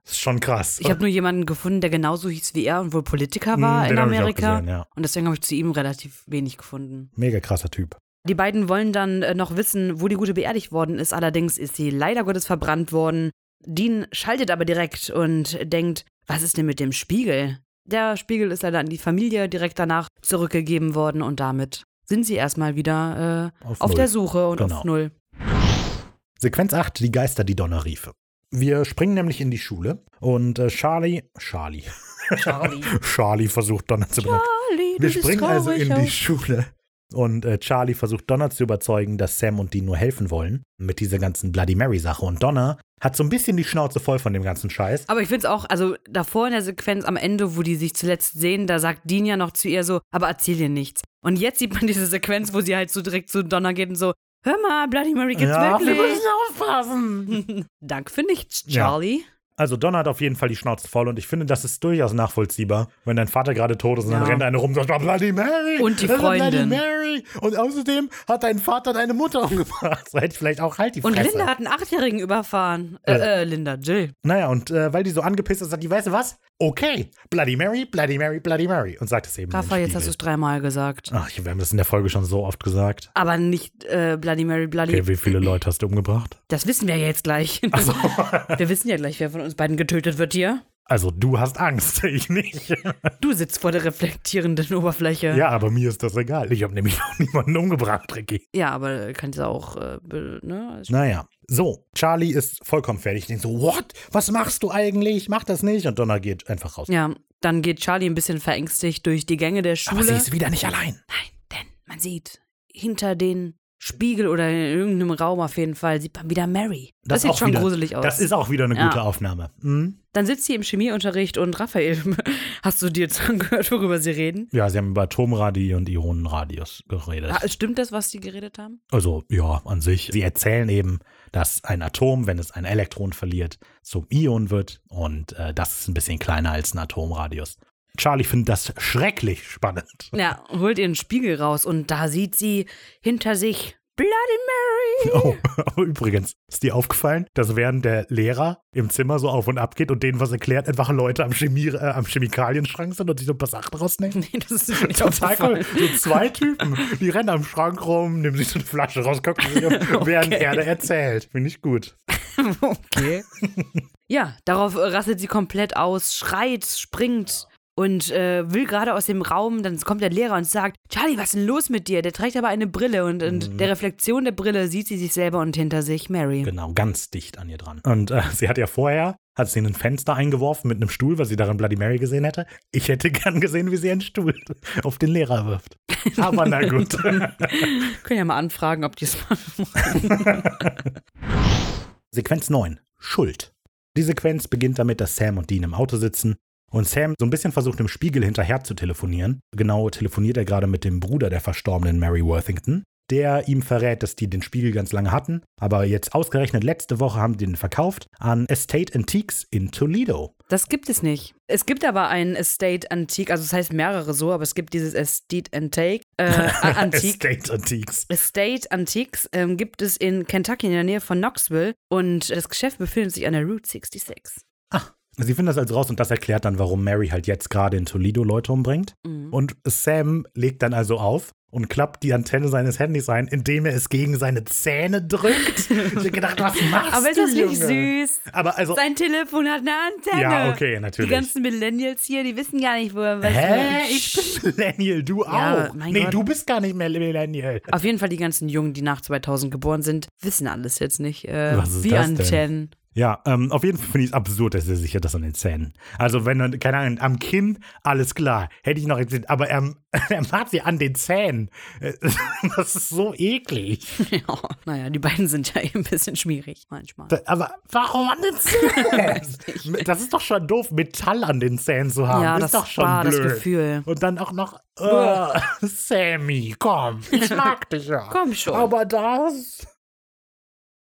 es ist schon krass. Ich habe nur jemanden gefunden, der genauso hieß wie er und wohl Politiker war in den auch Amerika. gesehen, ja. Und deswegen habe ich zu ihm relativ wenig gefunden. Mega krasser Typ. Die beiden wollen dann äh, noch wissen, wo die Gute beerdigt worden ist. Allerdings ist sie leider Gottes verbrannt worden. Dean schaltet aber direkt und denkt, was ist denn mit dem Spiegel? Der Spiegel ist leider an die Familie direkt danach zurückgegeben worden und damit sind sie erstmal wieder äh, Auf auf, der Suche und Genau. auf Null. Sequenz 8, die Geister, die Donner riefe. Wir springen nämlich in die Schule und äh, Charlie, Charlie, Charlie. Charlie versucht Donner zu benennen. Charlie, du Wir springen also in die. Schule. Und äh, Charlie versucht Donna zu überzeugen, dass Sam und Dean nur helfen wollen mit dieser ganzen Bloody Mary-Sache. Und Donna hat so ein bisschen die Schnauze voll von dem ganzen Scheiß. Aber ich finde es auch, also davor in der Sequenz am Ende, wo die sich zuletzt sehen, da sagt Dean ja noch zu ihr so, aber erzähl ihr nichts. Und jetzt sieht man diese Sequenz, wo sie halt so direkt zu Donna geht und so, hör mal, Bloody Mary gibt's wirklich. aufpassen. Dank für nichts, Ja. Also Donna hat auf jeden Fall die Schnauze voll und ich finde, das ist durchaus nachvollziehbar, wenn dein Vater gerade tot ist und dann Ja. rennt einer rum und sagt, "Oh, Bloody Mary! Und die ist Bloody Freundin. Mary! Und außerdem hat dein Vater deine Mutter umgebracht. So hätte ich vielleicht auch halt die Und Fresse. Linda hat einen Achtjährigen überfahren. Äh, äh, Linda, Jill. Naja, und äh, weil die so angepisst ist, sagt die, weißt du was? Okay, Bloody Mary, Bloody Mary, Bloody Mary. Und sagt es eben. Rafa, jetzt hast du es dreimal gesagt. Ach, wir haben das in der Folge schon so oft gesagt. Aber nicht äh, Bloody Mary, Bloody. Okay, wie viele Leute hast du umgebracht? Das wissen wir ja jetzt gleich. Also, Wir wissen ja gleich, wer von uns beiden getötet wird hier. also du hast Angst, ich nicht. Du sitzt vor der reflektierenden Oberfläche. ja, aber mir ist das egal. Ich habe nämlich noch niemanden umgebracht, Ricky. Ja, aber kannst ja auch, äh, ne? Naja, so, Charlie ist vollkommen fertig. Denkt so, what? Was machst du eigentlich? Mach das nicht. Und Donna geht einfach raus. Ja, dann geht Charlie ein bisschen verängstigt durch die Gänge der Schule. aber sie ist wieder nicht allein. Nein, denn man sieht hinter den Spiegel oder in irgendeinem Raum auf jeden Fall sieht man wieder Mary. Das, sieht auch schon wieder, gruselig aus. Das ist auch wieder eine Ja. gute Aufnahme. Mhm. dann sitzt sie im Chemieunterricht und Raphael, hast du dir jetzt angehört, worüber sie reden? Ja, sie haben über Atomradie und Ionenradius geredet. Ah, Stimmt das, was sie geredet haben? Also ja, an sich. Sie erzählen eben, dass ein Atom, wenn es ein Elektron verliert, zum Ion wird und äh, das ist ein bisschen kleiner als ein Atomradius. Charlie findet das schrecklich spannend. Ja, holt ihren Spiegel raus und da sieht sie hinter sich Bloody Mary. Oh, übrigens, ist dir aufgefallen, dass während der Lehrer im Zimmer so auf und ab geht und denen was erklärt, einfach Leute am, Chemie, äh, am Chemikalienschrank sind und sich so ein paar Sachen rausnehmen? Nee, das ist mir nicht Total cool. So zwei Typen, die rennen am Schrank rum, nehmen sich so eine Flasche raus, gucken sich um, während er da erzählt. Finde ich gut. Okay. ja, darauf rasselt sie komplett aus, schreit, springt und äh, will gerade aus dem Raum. Dann kommt der Lehrer und sagt: Charlie, was ist denn los mit dir? Der trägt aber eine Brille und in Mhm. der Reflexion der Brille sieht sie sich selber und hinter sich Mary. Genau, ganz dicht an ihr dran. Und äh, sie hat ja vorher, hat sie ein Fenster eingeworfen mit einem Stuhl, weil sie darin Bloody Mary gesehen hätte. Ich hätte gern gesehen, wie sie einen Stuhl auf den Lehrer wirft. Aber na gut. Können ja mal anfragen, ob die es mal. Sequenz 9. Schuld. Die Sequenz beginnt damit, dass Sam und Dean im Auto sitzen und Sam so ein bisschen versucht, im Spiegel hinterher zu telefonieren. Genau telefoniert er gerade mit dem Bruder der verstorbenen Mary Worthington. der ihm verrät, dass die den Spiegel ganz lange hatten, aber jetzt ausgerechnet letzte Woche haben die den verkauft an Estate Antiques in Toledo. Das gibt es nicht. Es gibt aber ein Estate Antique, also es heißt mehrere so, aber es gibt dieses Estate Antique. Äh, Antique. Estate Antiques. Estate Antiques ähm, gibt es in Kentucky in der Nähe von Knoxville und das Geschäft befindet sich an der Route 66. Sie finden das also raus und das erklärt dann, warum Mary halt jetzt gerade in Toledo Leute umbringt. Mhm. Und Sam legt dann also auf und klappt die Antenne seines Handys ein, indem er es gegen seine Zähne drückt. ich hab gedacht, was machst Aber ist du, das nicht Junge? süß? Aber also, Sein Telefon hat eine Antenne. ja, okay, Die natürlich. ganzen Millennials hier, die wissen gar nicht, wo er was Hä? Ich bin Millennial, du Ja, auch. nee, Gott. du bist gar nicht mehr Millennial. Auf jeden Fall die ganzen Jungen, die nach 2000 geboren sind, wissen alles jetzt nicht. Äh, Was ist wie das denn? Ja, ähm, auf jeden Fall finde ich es absurd, dass er sich das an den Zähnen. Also, wenn er, keine Ahnung, am Kinn, alles klar, hätte ich noch erzählt, aber er, er macht sie an den Zähnen. Äh, Das ist so eklig. Ja, naja, die beiden sind ja eben ein bisschen schmierig manchmal. Aber warum an den Zähnen? Das ist doch schon doof, Metall an den Zähnen zu haben. ja, ist das doch schon war blöd. das Gefühl. Und dann auch noch, äh, Sammy, komm, ich mag dich ja. Komm schon. Aber das.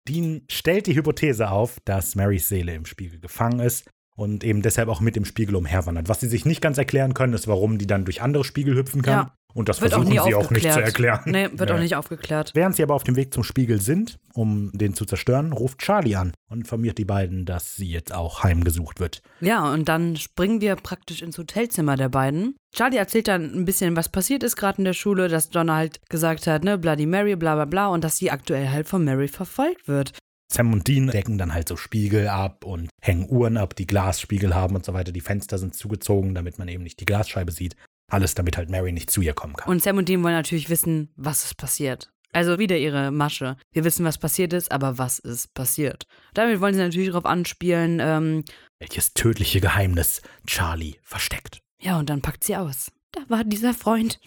Dean stellt die Hypothese auf, dass Marys Seele im Spiegel gefangen ist und eben deshalb auch mit dem Spiegel umherwandert. Was sie sich nicht ganz erklären können, ist, warum die dann durch andere Spiegel hüpfen kann. Ja. Und das Wird auch versuchen nie sie auch nicht aufgeklärt. zu erklären. Nee, wird Ja. auch nicht aufgeklärt. Während sie aber auf dem Weg zum Spiegel sind, um den zu zerstören, ruft Charlie an und informiert die beiden, dass sie jetzt auch heimgesucht wird. Ja, und dann springen wir praktisch ins Hotelzimmer der beiden. Charlie erzählt dann ein bisschen, was passiert ist gerade in der Schule, dass Donna halt gesagt hat, ne, Bloody Mary, bla bla bla, und dass sie aktuell halt von Mary verfolgt wird. Sam und Dean decken dann halt so Spiegel ab und hängen Uhren ab, die Glasspiegel haben und so weiter. Die Fenster sind zugezogen, damit man eben nicht die Glasscheibe sieht. Alles, damit halt Mary nicht zu ihr kommen kann. Und Sam und Dean wollen natürlich wissen, was ist passiert. Also wieder ihre Masche. Wir wissen, was passiert ist, aber was ist passiert? Damit wollen sie natürlich darauf anspielen, ähm, Welches tödliche Geheimnis Charlie versteckt. ja, und dann packt sie aus. Da war dieser Freund.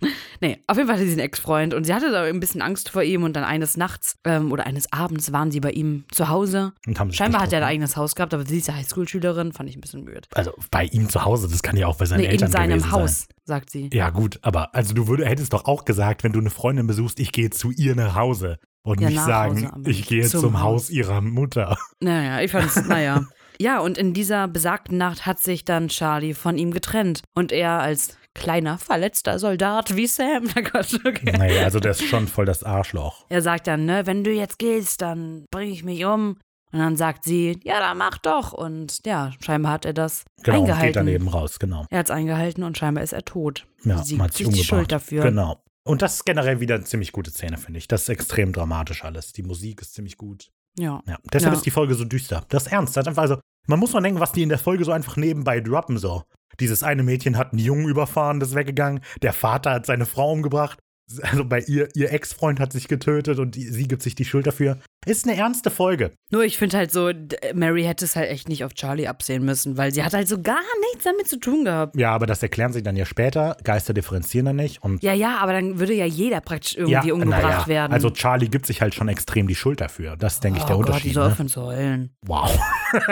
nee, auf jeden Fall hatte sie einen Ex-Freund und sie hatte da ein bisschen Angst vor ihm und dann eines Nachts ähm, oder eines Abends waren sie bei ihm zu Hause. Und haben Scheinbar hat er ein eigenes Haus gehabt, aber sie ist ja Highschool-Schülerin, fand ich ein bisschen weird. Also bei ihm zu Hause, das kann ja auch bei seinen Nee, Eltern in seinem gewesen Haus, sein. sagt sie. Ja, gut, aber also du würd, hättest doch auch gesagt, wenn du eine Freundin besuchst, ich gehe zu ihr nach Hause. Und Ja, nicht sagen, Hause, ich gehe zum zum, Haus. Haus ihrer Mutter. Naja, ich fand's, naja. Ja, und in dieser besagten Nacht hat sich dann Charlie von ihm getrennt. Und er als kleiner, verletzter Soldat wie Sam, na Gott, okay. Naja, also der ist schon voll das Arschloch. Er sagt dann, ne, wenn du jetzt gehst, dann bring ich mich um. Und dann sagt sie, ja, dann mach doch. Und ja, scheinbar hat er das Genau, und eingehalten. geht dann eben raus, genau. Er hat's eingehalten und scheinbar ist er tot. Ja, sie hat sich die. Schuld dafür. Genau. Und das ist generell wieder eine ziemlich gute Szene, finde ich. Das ist extrem dramatisch alles. Die Musik ist ziemlich gut. Ja. Ja, deshalb Ja. ist die Folge so düster. Das ist ernst. Das ist einfach, also, man muss mal denken, was die in der Folge so einfach nebenbei droppen, so. Dieses eine Mädchen hat einen Jungen überfahren, das ist weggegangen. Der Vater hat seine Frau umgebracht. Also bei ihr, ihr Ex-Freund hat sich getötet und die, sie gibt sich die Schuld dafür. Ist eine ernste Folge. Nur ich finde halt so, Mary hätte es halt echt nicht auf Charlie absehen müssen, weil sie hat halt so gar nichts damit zu tun gehabt. Ja, aber das erklären sie dann ja später. Geister differenzieren dann nicht. Und Ja, ja, aber dann würde ja jeder praktisch irgendwie ja, umgebracht naja, werden. Also Charlie gibt sich halt schon extrem die Schuld dafür. Das ist, denke ich, oh der Gott, Unterschied. die ne? dürfen zu heulen. Wow.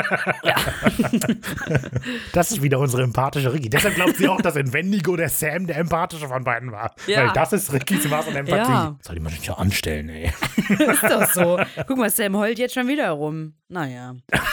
das ist wieder unsere empathische Ricky. Deshalb glaubt sie auch, dass in Wendigo der Sam der empathische von beiden war. Ja. Weil das ist Rickys Maß an Empathie. Ja. Soll die man sich ja anstellen, ey. Ist doch so. Guck mal, Sam heult jetzt schon wieder rum. Naja.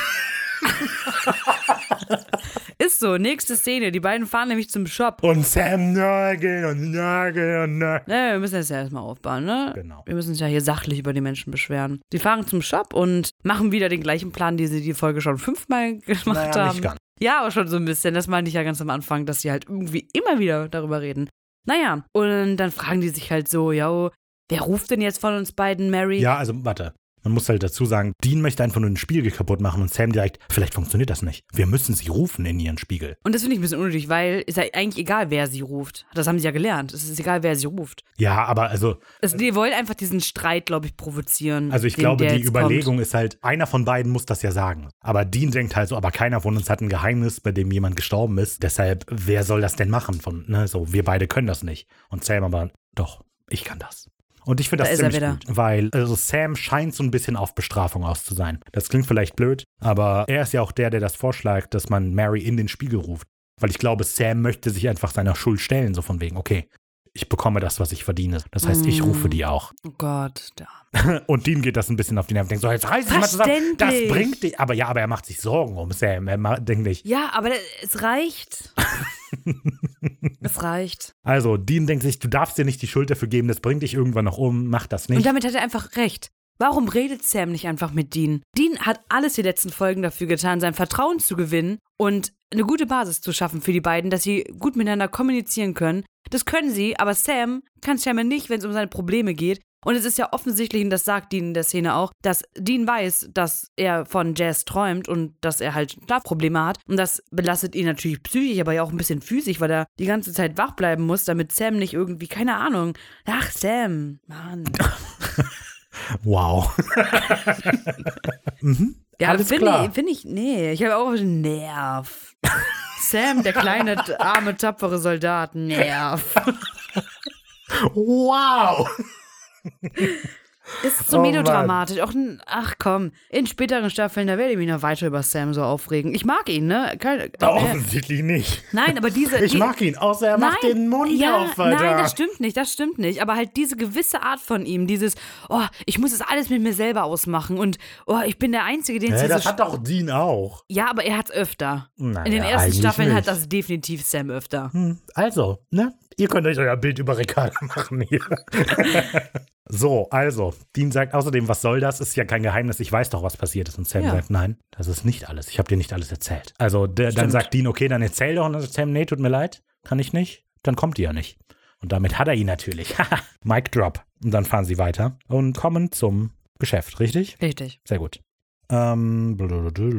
Ist so, nächste Szene. Die beiden fahren nämlich zum Shop. Und Sam nörgeln und nörgeln und nörgeln. Ne, wir müssen das ja erstmal aufbauen, ne? Genau. Wir müssen uns ja hier sachlich über die Menschen beschweren. Sie fahren zum Shop und machen wieder den gleichen Plan, die sie die Folge schon fünfmal gemacht Naja, haben. nicht ganz. Ja, aber schon so ein bisschen. Das meinte ich ja ganz am Anfang, dass sie halt irgendwie immer wieder darüber reden. Naja, und dann fragen die sich halt so, ja, wer ruft denn jetzt von uns beiden Mary? Ja, also warte. Man muss halt dazu sagen, Dean möchte einfach nur den Spiegel kaputt machen und Sam direkt, vielleicht funktioniert das nicht. Wir müssen sie rufen in ihren Spiegel. Und das finde ich ein bisschen unnötig, weil ist ja eigentlich egal, wer sie ruft. Das haben sie ja gelernt. Es ist egal, wer sie ruft. Ja, aber also, Es, die wollen einfach diesen Streit, glaube ich, provozieren. also ich den glaube, die Überlegung ist halt, einer von beiden muss das ja sagen. Aber Dean denkt halt so, aber keiner von uns hat ein Geheimnis, bei dem jemand gestorben ist. Deshalb, wer soll das denn machen? Von, ne, so, wir beide können das nicht. Und Sam aber, doch, ich kann das. Und ich finde Da das ziemlich gut, weil also Sam scheint so ein bisschen auf Bestrafung aus zu sein. Das klingt vielleicht blöd, aber er ist ja auch der, der das vorschlägt, dass man Mary in den Spiegel ruft. Weil ich glaube, Sam möchte sich einfach seiner Schuld stellen, so von wegen, okay, ich bekomme das, was ich verdiene. Das heißt, ich rufe die auch. Oh Gott, da. Und Dean geht das ein bisschen auf die Nerven. Denkt so, jetzt reiß dich mal zusammen. Das bringt dich. Aber ja, aber er macht sich Sorgen um Sam. Er denkt nicht. Ja, aber es reicht. es reicht. Also, Dean denkt sich, du darfst dir nicht die Schuld dafür geben, das bringt dich irgendwann noch um, mach das Und nicht. damit hat er einfach recht. Warum redet Sam nicht einfach mit Dean? Dean hat alles die letzten Folgen dafür getan, sein Vertrauen zu gewinnen und eine gute Basis zu schaffen für die beiden, dass sie gut miteinander kommunizieren können. Das können sie, aber Sam kann es scheinbar nicht, wenn es um seine Probleme geht. Und es ist ja offensichtlich, und das sagt Dean in der Szene auch, dass Dean weiß, dass er von Jazz träumt und dass er halt Schlafprobleme hat. Und das belastet ihn natürlich psychisch, aber ja auch ein bisschen physisch, weil er die ganze Zeit wach bleiben muss, damit Sam nicht irgendwie, keine Ahnung. Ach, Sam, Mann. Wow. mhm. Ja, finde ich, find ich, nee, ich habe auch einen Nerv. Sam, der kleine, arme, tapfere Soldat, Nerv. Wow. Ist so Oh melodramatisch. Auch ach komm, in späteren Staffeln, da werde ich mich noch weiter über Sam so aufregen. Ich mag ihn, ne? Keine, Offensichtlich nicht. nein, aber diese. Ich die, mag ihn, außer er macht Nein, den Mund ja, auf, Alter. Nein, das stimmt nicht, das stimmt nicht. Aber halt diese gewisse Art von ihm, dieses, oh, ich muss es alles mit mir selber ausmachen und oh, ich bin der Einzige, den es hier das hat doch Dean auch. Ja, aber er hat's öfter. Naja, In den ersten Staffeln hat nicht. das definitiv Sam öfter. Hm, Also, ne? Ihr könnt euch euer Bild über Ricardo machen hier. so, also, Dean sagt außerdem, was soll das? Ist ja kein Geheimnis, ich weiß doch, was passiert ist. Und Sam Ja. sagt, nein, das ist nicht alles. Ich habe dir nicht alles erzählt. Also, der, dann sagt Dean, okay, dann erzähl doch. Und dann sagt Sam, nee, tut mir leid, kann ich nicht. Dann kommt die ja nicht. Und damit hat er ihn natürlich. Mic drop. Und dann fahren sie weiter und kommen zum Geschäft, richtig? Richtig. Sehr gut. Ähm, blablabla.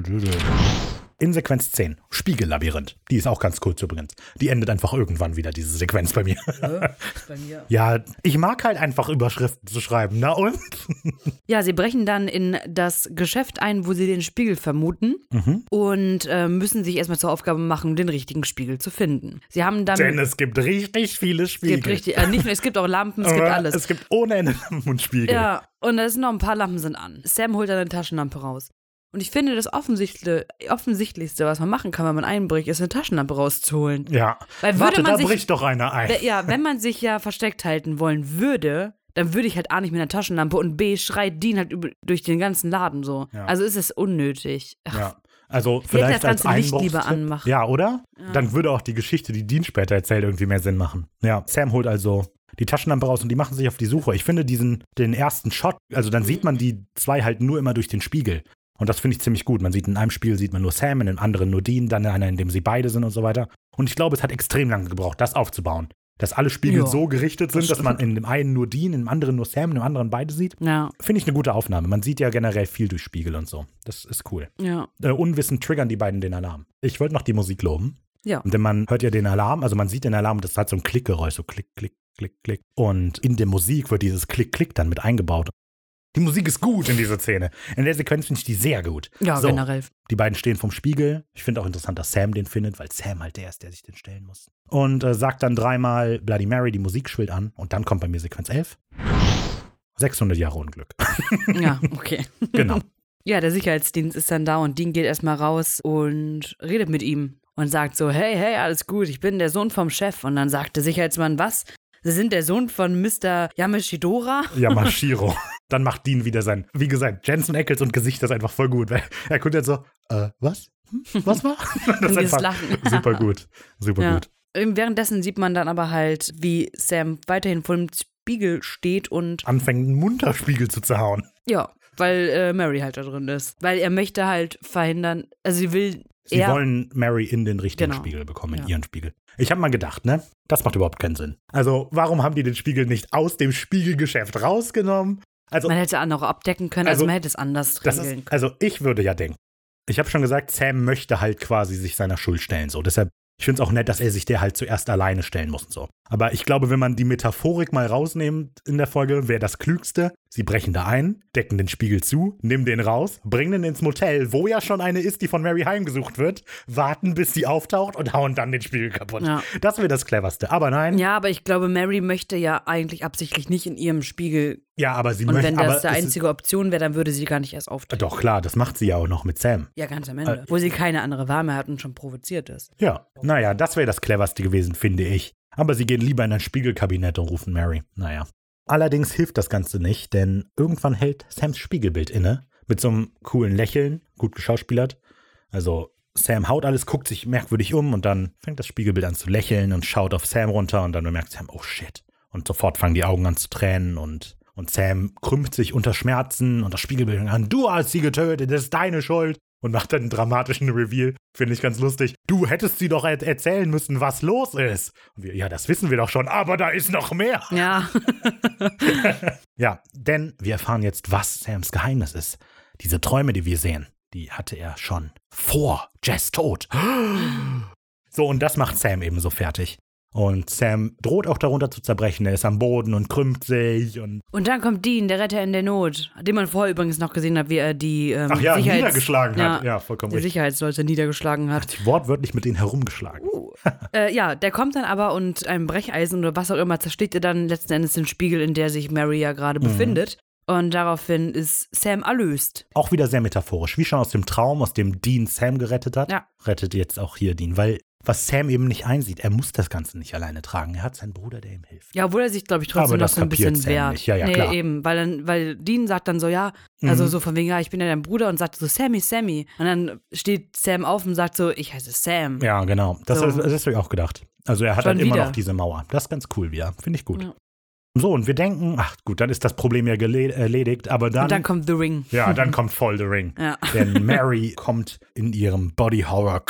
In Sequenz 10, Spiegellabyrinth. Die ist auch ganz kurz übrigens. Die endet einfach irgendwann wieder, diese Sequenz bei mir. Bei mir. ja, ich mag halt einfach Überschriften zu schreiben. Na und? Ja, sie brechen dann in das Geschäft ein, wo sie den Spiegel vermuten Mhm. und äh, müssen sich erstmal zur Aufgabe machen, den richtigen Spiegel zu finden. Sie haben dann. Denn es gibt richtig viele es Spiegel. gibt richtig, äh, nicht nur, es gibt auch Lampen, es gibt alles. Es gibt ohne Ende Lampen und Spiegel. Ja, und es sind noch ein paar Lampen sind an. Sam holt dann eine Taschenlampe raus. Und ich finde, das Offensichtli Offensichtlichste, was man machen kann, wenn man einbricht, ist eine Taschenlampe rauszuholen. Ja. Weil würde Warte, man da sich- bricht doch einer ein. Ja, wenn man sich ja versteckt halten wollen würde, dann würde ich halt A nicht mit einer Taschenlampe und B schreit Dean halt über, durch den ganzen Laden so. Ja. Also ist es unnötig. Ach, Ja. Also vielleicht das ganze als lieber Einbruchstipp. anmachen. Ja, oder? Dann würde auch die Geschichte, die Dean später erzählt, irgendwie mehr Sinn machen. Ja, Sam holt also die Taschenlampe raus und die machen sich auf die Suche. Ich finde diesen, den ersten Shot, also dann sieht man die zwei halt nur immer durch den Spiegel. Und das finde ich ziemlich gut. Man sieht in einem Spiel sieht man nur Sam, in dem anderen nur Dean, dann in einer, in dem sie beide sind und so weiter. Und ich glaube, es hat extrem lange gebraucht, das aufzubauen. Dass alle Spiegel Ja, so gerichtet sind, das dass man in dem einen nur Dean, in dem anderen nur Sam, in dem anderen beide sieht. Ja, Finde ich eine gute Aufnahme. Man sieht ja generell viel durch Spiegel und so. Das ist cool. ja, Äh, unwissend triggern die beiden den Alarm. Ich wollte noch die Musik loben. ja. Denn man hört ja den Alarm, also man sieht den Alarm und das hat so ein Klickgeräusch, so Klick, Klick, Klick, Klick. Und in der Musik wird dieses Klick, Klick dann mit eingebaut. Die Musik ist gut in dieser Szene. In der Sequenz finde ich die sehr gut. Ja, so, generell. Die beiden stehen vom Spiegel. Ich finde auch interessant, dass Sam den findet, weil Sam halt der ist, der sich den stellen muss. Und äh, sagt dann dreimal Bloody Mary, die Musik schwillt an. Und dann kommt bei mir Sequenz 11. 600 Jahre Unglück. Ja, okay. genau. Ja, der Sicherheitsdienst ist dann da und Dean geht erstmal raus und redet mit ihm und sagt so, hey, hey, alles gut, ich bin der Sohn vom Chef. Und dann sagt der Sicherheitsmann, was? Sie sind der Sohn von Mr. Yamashidora? Yamashiro. Dann macht Dean wieder sein, wie gesagt, Jensen Ackles und Gesicht ist einfach voll gut. Weil er guckt jetzt so, äh, was? Hm? Was war? Das ist einfach Lachen. super gut. Super Ja. gut. Währenddessen sieht man dann aber halt, wie Sam weiterhin vor dem Spiegel steht und Anfängt einen Munterspiegel zu zerhauen. ja, weil äh, Mary halt da drin ist. Weil er möchte halt verhindern, also sie will Sie wollen Mary in den richtigen Genau. Spiegel bekommen, in Ja. ihren Spiegel. Ich habe mal gedacht, ne? Das macht überhaupt keinen Sinn. Also, warum haben die den Spiegel nicht aus dem Spiegelgeschäft rausgenommen? Also, man hätte auch noch abdecken können, also, Also, man hätte es anders regeln ist, können. also ich würde ja denken. Ich habe schon gesagt, Sam möchte halt quasi sich seiner Schuld stellen. So, deshalb, ich finde es auch nett, dass er sich der halt zuerst alleine stellen muss und so. Aber ich glaube, wenn man die Metaphorik mal rausnimmt in der Folge, wäre das Klügste. Sie brechen da ein, decken den Spiegel zu, nehmen den raus, bringen den ins Motel, wo ja schon eine ist, die von Mary heimgesucht wird, warten, bis sie auftaucht und hauen dann den Spiegel kaputt. Ja. Das wäre das Cleverste. Aber nein, ja, Ja, aber ich glaube, Mary möchte ja eigentlich absichtlich nicht in ihrem Spiegel. aber sie Und möchte. wenn aber das ist- einzige Option wäre, dann würde sie gar nicht erst auftreten. Doch, klar, das macht sie ja auch noch mit Sam. Ja, ganz am Äh, Ende. Wo sie keine andere Wahl mehr hat und schon provoziert ist. Ja, naja, das wäre das Cleverste gewesen, finde ich. Aber sie gehen lieber in ein Spiegelkabinett und rufen Mary. Naja. Allerdings hilft das Ganze nicht, denn irgendwann hält Sams Spiegelbild inne. Mit so einem coolen Lächeln, gut geschauspielert. Also Sam haut alles, guckt sich merkwürdig um und dann fängt das Spiegelbild an zu lächeln und schaut auf Sam runter und dann bemerkt Sam, oh shit. Und sofort fangen die Augen an zu tränen und, und Sam krümmt sich unter Schmerzen und das Spiegelbild an, du hast sie getötet, das ist deine Schuld. Und macht dann einen dramatischen Reveal, finde ich ganz lustig. Du hättest sie doch er erzählen müssen, was los ist. Wir, ja, das wissen wir doch schon, aber da ist noch mehr. Ja. Ja, denn wir erfahren jetzt, was Sams Geheimnis ist. Diese Träume, die wir sehen, die hatte er schon vor Jess Tod. So, und das macht Sam ebenso fertig. Und Sam droht auch darunter zu zerbrechen. Er ist am Boden und krümmt sich und. Und dann kommt Dean, der Retter in der Not, den man vorher übrigens noch gesehen hat, wie er die ähm, Ach ja, Sicherheits- niedergeschlagen hat. Ja, Ja, vollkommen die richtig. Sicherheitsleute niedergeschlagen hat. Hat wortwörtlich mit denen herumgeschlagen. Äh, ja, der kommt dann aber und ein Brecheisen oder was auch immer zerschlägt er dann letzten Endes den Spiegel, in der sich Mary ja gerade Mhm. befindet. Und daraufhin ist Sam erlöst. Auch wieder sehr metaphorisch. Wie schon aus dem Traum, aus dem Dean Sam gerettet hat, Ja. rettet jetzt auch hier Dean. Weil was Sam eben nicht einsieht, er muss das Ganze nicht alleine tragen. Er hat seinen Bruder, der ihm hilft. Ja, obwohl er sich, glaube ich, trotzdem Aber noch das so ein bisschen Sam wehrt. nicht. Ja, ja, nee, klar. eben, weil, dann, weil Dean sagt dann so, ja, also Mhm. so von wegen, ja, ich bin ja dein Bruder und sagt so, Sammy, Sammy. Und dann steht Sam auf und sagt so, ich heiße Sam. Ja, genau. Das, So. das, das habe ich auch gedacht. Also er hat Schon halt immer wieder. noch diese Mauer. Das ist ganz cool wieder. Finde ich gut. Ja. So, und wir denken, ach gut, dann ist das Problem ja erledigt, aber dann, und dann kommt The Ring. ja, dann kommt voll the Ring. Ja. Denn Mary kommt in ihrem Body Horror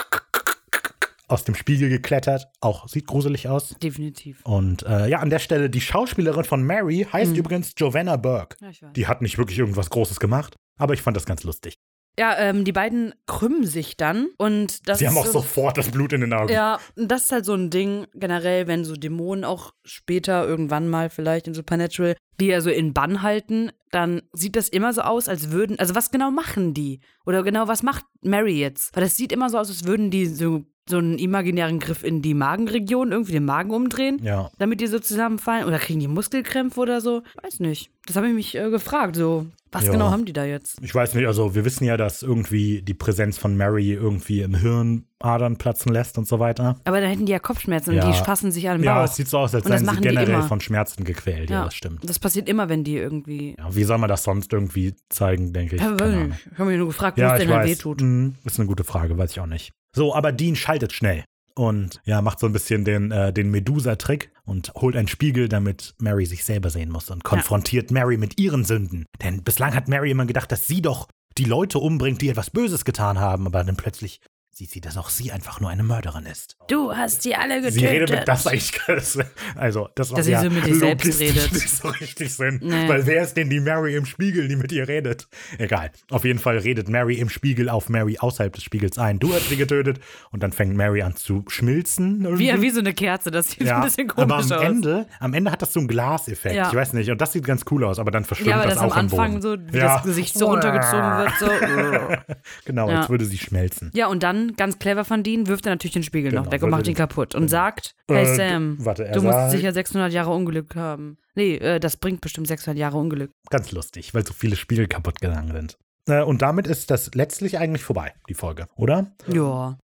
aus dem Spiegel geklettert. Auch sieht gruselig aus. Definitiv. Und äh, ja, an der Stelle, die Schauspielerin von Mary heißt übrigens Giovanna Burke. Ja. Die hat nicht wirklich irgendwas Großes gemacht, aber ich fand das ganz lustig. Ja, ähm, die beiden krümmen sich dann und das Sie haben auch so, sofort das Blut in den Augen. Ja, das ist halt so ein Ding generell, wenn so Dämonen auch später irgendwann mal vielleicht in Supernatural, die ja so in Bann halten, dann sieht das immer so aus, als würden, also was genau machen die? Oder genau was macht Mary jetzt? Weil das sieht immer so aus, als würden die so, so einen imaginären Griff in die Magenregion, irgendwie den Magen umdrehen, Ja. damit die so zusammenfallen. Oder kriegen die Muskelkrämpfe oder so? Weiß nicht. Das habe ich mich äh, gefragt, so. Was Ja. genau haben die da jetzt? Ich weiß nicht, also wir wissen ja, dass irgendwie die Präsenz von Mary irgendwie im Hirn Adern platzen lässt und so weiter. Aber dann hätten die ja Kopfschmerzen Ja. und die fassen sich an den Ja, Bauch. es sieht so aus, als seien sie generell von Schmerzen gequält. Ja, das stimmt. Das passiert immer, wenn die irgendwie. Ja, wie soll man das sonst irgendwie zeigen, denke ich. Ja, ich habe mich nur gefragt, wo Ja, es ich denn dann wehtut. Mhm, ist eine gute Frage, weiß ich auch nicht. So, aber Dean schaltet schnell und ja, macht so ein bisschen den, äh, den Medusa-Trick und holt einen Spiegel, damit Mary sich selber sehen muss und konfrontiert Mary mit ihren Sünden. Denn bislang hat Mary immer gedacht, dass sie doch die Leute umbringt, die etwas Böses getan haben, aber dann plötzlich sieht sie, dass auch sie einfach nur eine Mörderin ist. Du hast sie alle getötet. Sie redet mit das eigentlich, das, also das macht Dass sie ja so mit sich selbst redet. nicht so richtig Sinn, Nee. weil wer ist denn die Mary im Spiegel, die mit ihr redet? Egal. Auf jeden Fall redet Mary im Spiegel auf Mary außerhalb des Spiegels ein. Du hast sie getötet und dann fängt Mary an zu schmilzen. irgendwie. Wie, wie so eine Kerze, das sieht ja, ein bisschen aber komisch am aus. Ende, am Ende hat das so einen Glaseffekt. Ja. Ich weiß nicht, und das sieht ganz cool aus, aber dann verschwimmt ja, aber das, das am auch im Anfang Boden. so, wie ja. das Gesicht so runtergezogen wird. So. Genau, Ja. als würde sie schmelzen. Ja, und dann, ganz clever von Dean, wirft er natürlich den Spiegel Genau, noch weg und macht ihn kaputt und sagt, hey Äh, Sam, warte, du musst sagt- sicher 600 Jahre Unglück haben. Nee, äh, das bringt bestimmt 600 Jahre Unglück. Ganz lustig, weil so viele Spiegel kaputt gegangen sind. Äh, Und damit ist das letztlich eigentlich vorbei, die Folge, oder? Ja.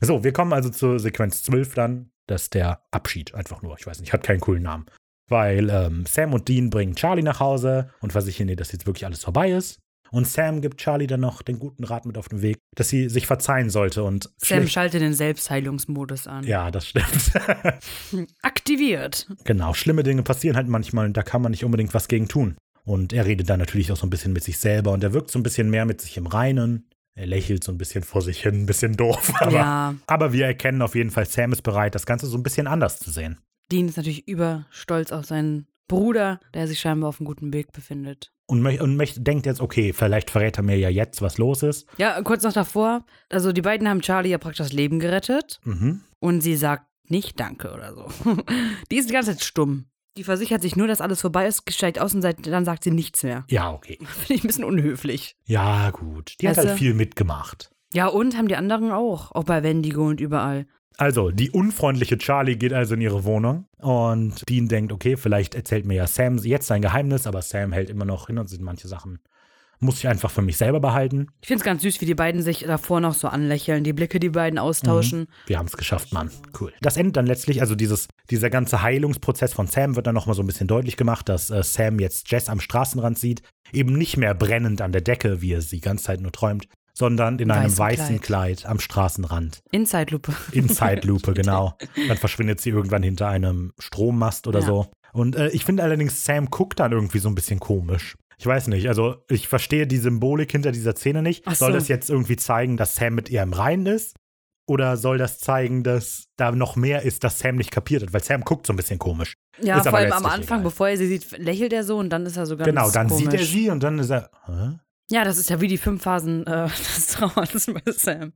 So, wir kommen also zur Sequenz 12 dann. Das ist der Abschied einfach nur. Ich weiß nicht, hat keinen coolen Namen. Weil ähm, Sam und Dean bringen Charlie nach Hause und versichern ihr, dass jetzt wirklich alles vorbei ist. Und Sam gibt Charlie dann noch den guten Rat mit auf den Weg, dass sie sich verzeihen sollte und Sam schaltet den Selbstheilungsmodus an. Ja, das stimmt. Aktiviert. genau, schlimme Dinge passieren halt manchmal und da kann man nicht unbedingt was gegen tun. Und er redet dann natürlich auch so ein bisschen mit sich selber und er wirkt so ein bisschen mehr mit sich im Reinen. Er lächelt so ein bisschen vor sich hin, ein bisschen doof. Aber, Ja. aber wir erkennen auf jeden Fall, Sam ist bereit, das Ganze so ein bisschen anders zu sehen. Dean ist natürlich überstolz auf seinen Bruder, der sich scheinbar auf einem guten Weg befindet. Und, möch, und möcht, denkt jetzt, okay, vielleicht verrät er mir ja jetzt, was los ist. Ja, kurz noch davor, also die beiden haben Charlie ja praktisch das Leben gerettet Mhm. und sie sagt nicht Danke oder so. die ist die ganze Zeit stumm. Die versichert sich nur, dass alles vorbei ist, steigt aus und seit, dann sagt sie nichts mehr. Ja, okay. Finde ich ein bisschen unhöflich. Ja, gut. Die hat Weißt halt du? viel mitgemacht. Ja, und haben die anderen auch. Auch bei Wendigo und überall. Also, die unfreundliche Charlie geht also in ihre Wohnung und Dean denkt, okay, vielleicht erzählt mir ja Sam jetzt sein Geheimnis, aber Sam hält immer noch hin und sind manche Sachen muss ich einfach für mich selber behalten. Ich finde es ganz süß, wie die beiden sich davor noch so anlächeln, die Blicke, die beiden austauschen. Wir haben es geschafft, Mann. Cool. Das endet dann letztlich, also dieses, dieser ganze Heilungsprozess von Sam wird dann nochmal so ein bisschen deutlich gemacht, dass äh, Sam jetzt Jess am Straßenrand sieht, eben nicht mehr brennend an der Decke, wie er sie die ganze Zeit nur träumt, sondern in einem Weißen weißen Kleid. am Straßenrand. In Zeitlupe. In Zeitlupe, genau. Dann verschwindet sie irgendwann hinter einem Strommast oder Ja. so. Und äh, ich finde allerdings, Sam guckt dann irgendwie so ein bisschen komisch. Ich weiß nicht, also ich verstehe die Symbolik hinter dieser Szene nicht. Ach Soll so. das jetzt irgendwie zeigen, dass Sam mit ihr im Reinen ist? Oder soll das zeigen, dass da noch mehr ist, dass Sam nicht kapiert hat? Weil Sam guckt so ein bisschen komisch. Ja, Ist vor allem am Anfang, egal. bevor er sie sieht, lächelt er so und dann ist er so ganz genau, dann komisch. sieht er sie und dann ist er. Hä? Ja, das ist ja wie die fünf Phasen äh, des Trauers bei Sam.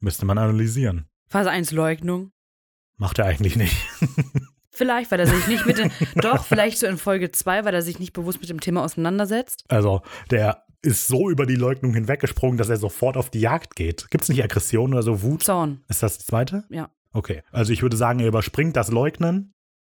Müsste man analysieren. Phase 1 Leugnung. Macht er eigentlich nicht. Vielleicht, weil er sich nicht mit den, doch, vielleicht so in Folge 2, weil er sich nicht bewusst mit dem Thema auseinandersetzt. Also, der ist so über die Leugnung hinweggesprungen, dass er sofort auf die Jagd geht. Gibt es nicht Aggression oder so Wut? Zorn, Ist das die zweite? ja. Okay. Also ich würde sagen, er überspringt das Leugnen.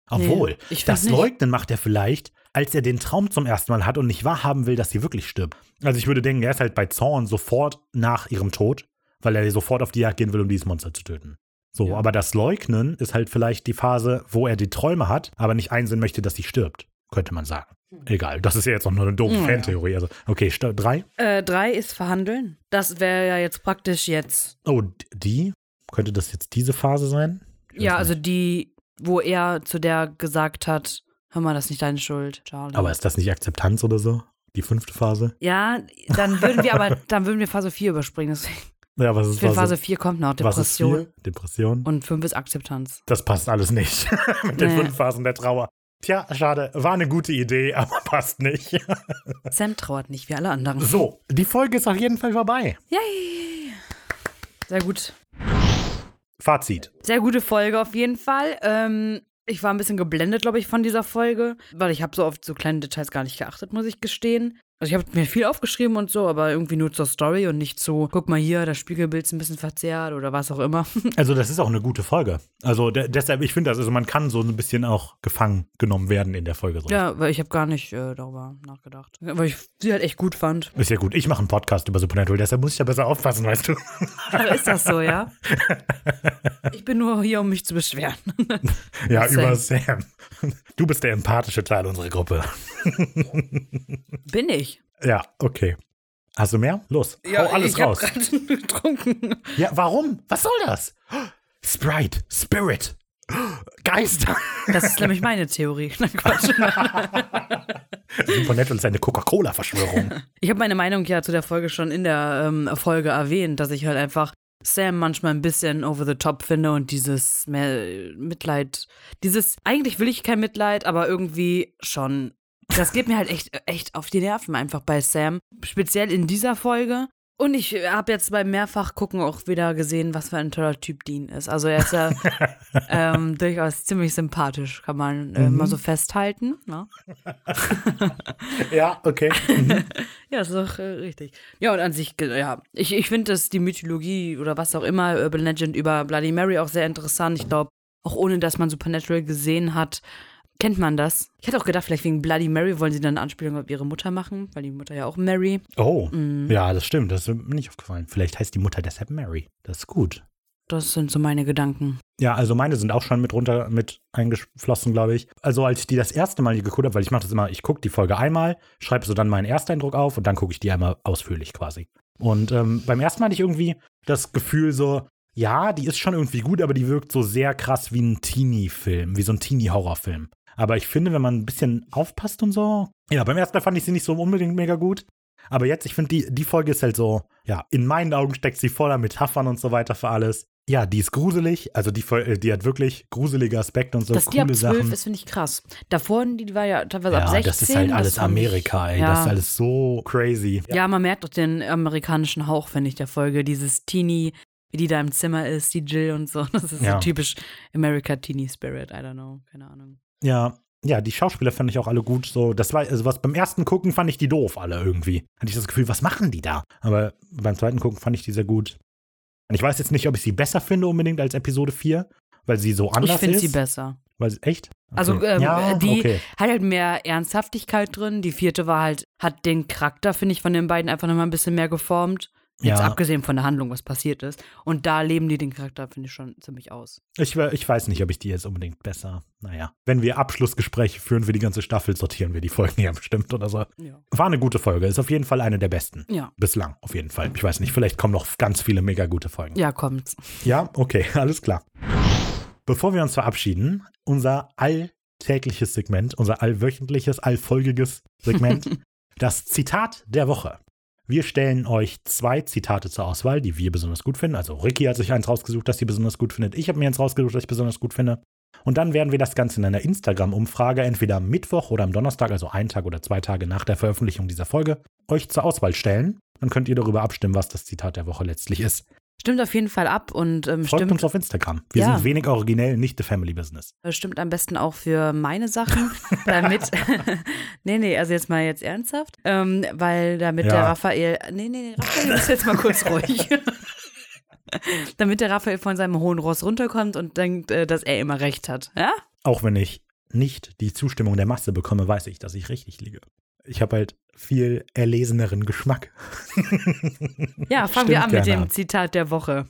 Obwohl, ich das nicht. Leugnen macht er vielleicht, als er den Traum zum ersten Mal hat und nicht wahrhaben will, dass sie wirklich stirbt. Also ich würde denken, er ist halt bei Zorn sofort nach ihrem Tod, weil er sofort auf die Jagd gehen will, um dieses Monster zu töten. So, Ja. aber das Leugnen ist halt vielleicht die Phase, wo er die Träume hat, aber nicht einsehen möchte, dass sie stirbt. Könnte man sagen. Egal, das ist ja jetzt auch nur eine doofe Hm. Ja. Fantheorie. Also, okay, drei. Äh, drei ist verhandeln. Das wäre ja jetzt praktisch jetzt. Oh, die? Könnte das jetzt diese Phase sein? Ja, nicht. also die, wo er zu der gesagt hat, hör mal, das ist nicht deine Schuld, Charlie. Aber ist das nicht Akzeptanz oder so? Die fünfte Phase? ja, dann würden wir aber, dann würden wir Phase 4 überspringen. Deswegen. Ja, was ist Phase? Phase 4 kommt noch, Depression. Depression. Und 5 ist Akzeptanz. Das passt alles nicht. Mit den Nee. fünf Phasen der Trauer. Tja, schade. War eine gute Idee, aber passt nicht. Sam trauert nicht wie alle anderen. So, die Folge ist auf jeden Fall vorbei. Yay! Sehr gut. Fazit. Sehr gute Folge auf jeden Fall. Ähm, ich war ein bisschen geblendet, glaube ich, von dieser Folge, weil ich habe so auf so kleine Details gar nicht geachtet, muss ich gestehen. Also ich habe mir viel aufgeschrieben und so, aber irgendwie nur zur Story und nicht so, guck mal hier, das Spiegelbild ist ein bisschen verzerrt oder was auch immer. Also, das ist auch eine gute Folge. Also, de deshalb, ich finde das, also man kann so ein bisschen auch gefangen genommen werden in der Folge. So. ja, weil ich habe gar nicht äh, darüber nachgedacht. Weil ich sie halt echt gut fand. Ist ja gut. Ich mache einen Podcast über Supernatural, deshalb muss ich da besser aufpassen, weißt du. Ach, ist das so, ja? Ich bin nur hier, um mich zu beschweren. Ja, Sam. über Sam. Du bist der empathische Teil unserer Gruppe. Bin ich. Ja, okay. Hast du mehr? Los, hau alles ich hab raus. gerade getrunken. Ja, warum? Was soll das? Sprite, Spirit, Geister. Das ist nämlich meine Theorie. Nein, Quatsch. Supernatural ist eine Coca-Cola-Verschwörung. Ich habe meine Meinung ja zu der Folge schon in der ähm, Folge erwähnt, dass ich halt einfach Sam manchmal ein bisschen over the top finde und dieses mehr Mitleid, dieses, eigentlich will ich kein Mitleid, aber irgendwie schon. Das geht mir halt echt, echt auf die Nerven einfach bei Sam. Speziell in dieser Folge. Und ich habe jetzt beim Mehrfachgucken auch wieder gesehen, was für ein toller Typ Dean ist. Also er ist ja ähm, durchaus ziemlich sympathisch, kann man äh, mal so festhalten. Ne? ja, okay. Ja, ist doch äh, richtig. Ja, und an sich, ja, ich, ich finde, dass die Mythologie oder was auch immer, Urban Legend über Bloody Mary auch sehr interessant. Ich glaube, auch ohne dass man Supernatural gesehen hat, kennt man das. Ich hätte auch gedacht, vielleicht wegen Bloody Mary wollen sie dann eine Anspielung auf ihre Mutter machen, weil die Mutter ja auch Mary. Oh, Mhm. ja, das stimmt. Das ist mir nicht aufgefallen. Vielleicht heißt die Mutter deshalb Mary. Das ist gut. Das sind so meine Gedanken. Ja, also meine sind auch schon mit runter mit eingeflossen, glaube ich. Also als ich die das erste Mal hier geguckt habe, weil ich mache das immer, ich gucke die Folge einmal, schreibe so dann meinen Ersteindruck auf und dann gucke ich die einmal ausführlich quasi. Und ähm, beim ersten Mal hatte ich irgendwie das Gefühl so, ja, die ist schon irgendwie gut, aber die wirkt so sehr krass wie ein Teenie-Film, wie so ein Teenie-Horrorfilm. Aber ich finde, wenn man ein bisschen aufpasst und so, ja, beim ersten Mal fand ich sie nicht so unbedingt mega gut. Aber jetzt, ich finde, die, die Folge ist halt so, ja, in meinen Augen steckt sie voller Metaphern und so weiter für alles. Ja, die ist gruselig, also die, äh, die hat wirklich gruselige Aspekte und so Dass die ab coole 12 Sachen. ist, finde ich krass. Davor, die war ja teilweise ab ja, 16. das ist halt alles fand ich- Amerika, ey. Ja. Das ist alles so crazy. Ja, man merkt doch den amerikanischen Hauch, finde ich, der Folge. Dieses Teenie, wie die da im Zimmer ist, die Jill und so. Das ist Ja. so typisch America Teenie Spirit. I don't know. Keine Ahnung. Ja, ja, die Schauspieler fand ich auch alle gut. So, das war, also was beim ersten Gucken fand ich die doof, alle irgendwie. Hatte ich das Gefühl, was machen die da? Aber beim zweiten Gucken fand ich die sehr gut. Und ich weiß jetzt nicht, ob ich sie besser finde unbedingt als Episode 4, Weil sie so anders ich finde ist? sie besser. Weil sie, echt? Okay. Also ähm, ja, die okay. hat halt mehr Ernsthaftigkeit drin. Die vierte war halt, hat den Charakter, finde ich, von den beiden einfach nochmal ein bisschen mehr geformt. Jetzt Ja. abgesehen von der Handlung, was passiert ist. Und da leben die den Charakter, finde ich, schon ziemlich aus. Ich, ich weiß nicht, ob ich die jetzt unbedingt besser. Naja, wenn wir Abschlussgespräche führen für die ganze Staffel, sortieren wir die Folgen ja bestimmt oder so. Ja. War eine gute Folge, ist auf jeden Fall eine der besten. Ja. Bislang, auf jeden Fall. Ich weiß nicht, vielleicht kommen noch ganz viele mega gute Folgen. Ja, kommt's. Ja, okay, alles klar. Bevor wir uns verabschieden, unser alltägliches Segment, unser allwöchentliches, allfolgiges Segment, das Zitat der Woche. Wir stellen euch zwei Zitate zur Auswahl, die wir besonders gut finden. Also Ricky hat sich eins rausgesucht, das sie besonders gut findet. Ich habe mir eins rausgesucht, das ich besonders gut finde. Und dann werden wir das Ganze in einer Instagram-Umfrage entweder am Mittwoch oder am Donnerstag, also einen Tag oder zwei Tage nach der Veröffentlichung dieser Folge, euch zur Auswahl stellen. Dann könnt ihr darüber abstimmen, was das Zitat der Woche letztlich ist. Stimmt auf jeden Fall ab und ähm, Folgt stimmt, uns auf Instagram. Wir Ja. sind wenig originell, nicht the Family Business. stimmt am besten auch für meine Sachen, damit. nee, nee, also jetzt mal jetzt ernsthaft. Ähm, weil damit Ja. der Raphael. Nee, nee, nee, Raphael ist jetzt mal kurz ruhig. damit der Raphael von seinem hohen Ross runterkommt und denkt, äh, dass er immer recht hat. Ja? Auch wenn ich nicht die Zustimmung der Masse bekomme, weiß ich, dass ich richtig liege. Ich habe halt viel erleseneren Geschmack. Ja, fangen wir Stimmt an mit dem Zitat der Woche.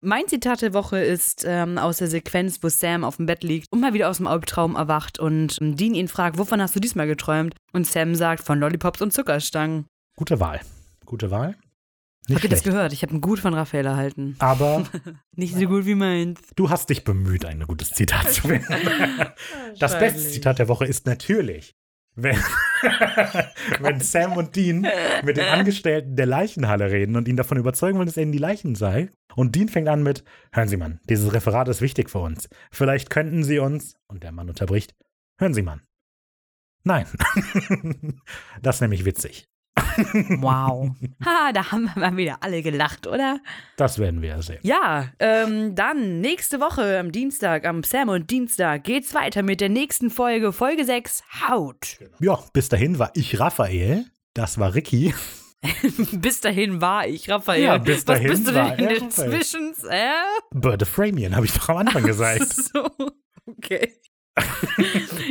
Mein Zitat der Woche ist ähm, aus der Sequenz, wo Sam auf dem Bett liegt und mal wieder aus dem Albtraum erwacht und ähm, Dean ihn fragt, wovon hast du diesmal geträumt? Und Sam sagt, von Lollipops und Zuckerstangen. Gute Wahl. Gute Wahl. Nicht Habt ihr das gehört? Ich habe ein Gut von Raphael erhalten. Aber Nicht so gut wie meins. du hast dich bemüht, ein gutes Zitat zu finden. Das beste Zitat der Woche ist natürlich, wenn, wenn Sam und Dean mit den Angestellten der Leichenhalle reden und ihn davon überzeugen wollen, dass er in die Leichen sei. Und Dean fängt an mit, hören Sie, Mann, dieses Referat ist wichtig für uns. Vielleicht könnten Sie uns, und der Mann unterbricht, hören Sie, Mann. Nein. das ist nämlich witzig. Wow. Ha, da haben wir mal wieder alle gelacht, oder? Das werden wir ja sehen. Ja, ähm, dann nächste Woche am Dienstag, am Sam und Dienstag, geht's weiter mit der nächsten Folge, Folge 6, Haut. Ja, bis dahin war ich Raphael. Das war Ricky. bis dahin war ich, Raphael. Ja, bis dahin Was bist du denn in er der Raphael. Zwischen? Äh? Bird of Framian, habe ich doch am Anfang gesagt. So, okay.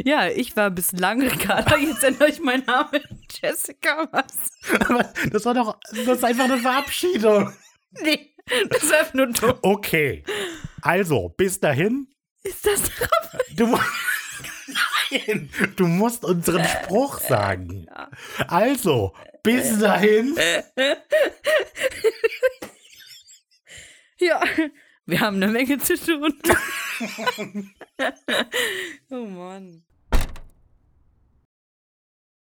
Ja, ich war bislang Ricarda, jetzt ändere ich meinen Namen Jessica, was? Aber das war doch, das ist einfach eine Verabschiedung. Nee, das ist einfach nur dumm. Okay. Also, bis dahin. Ist das Raphael? Du, Nein, du musst unseren Spruch sagen. Also, bis dahin. Ja, wir haben eine Menge zu tun. oh Mann.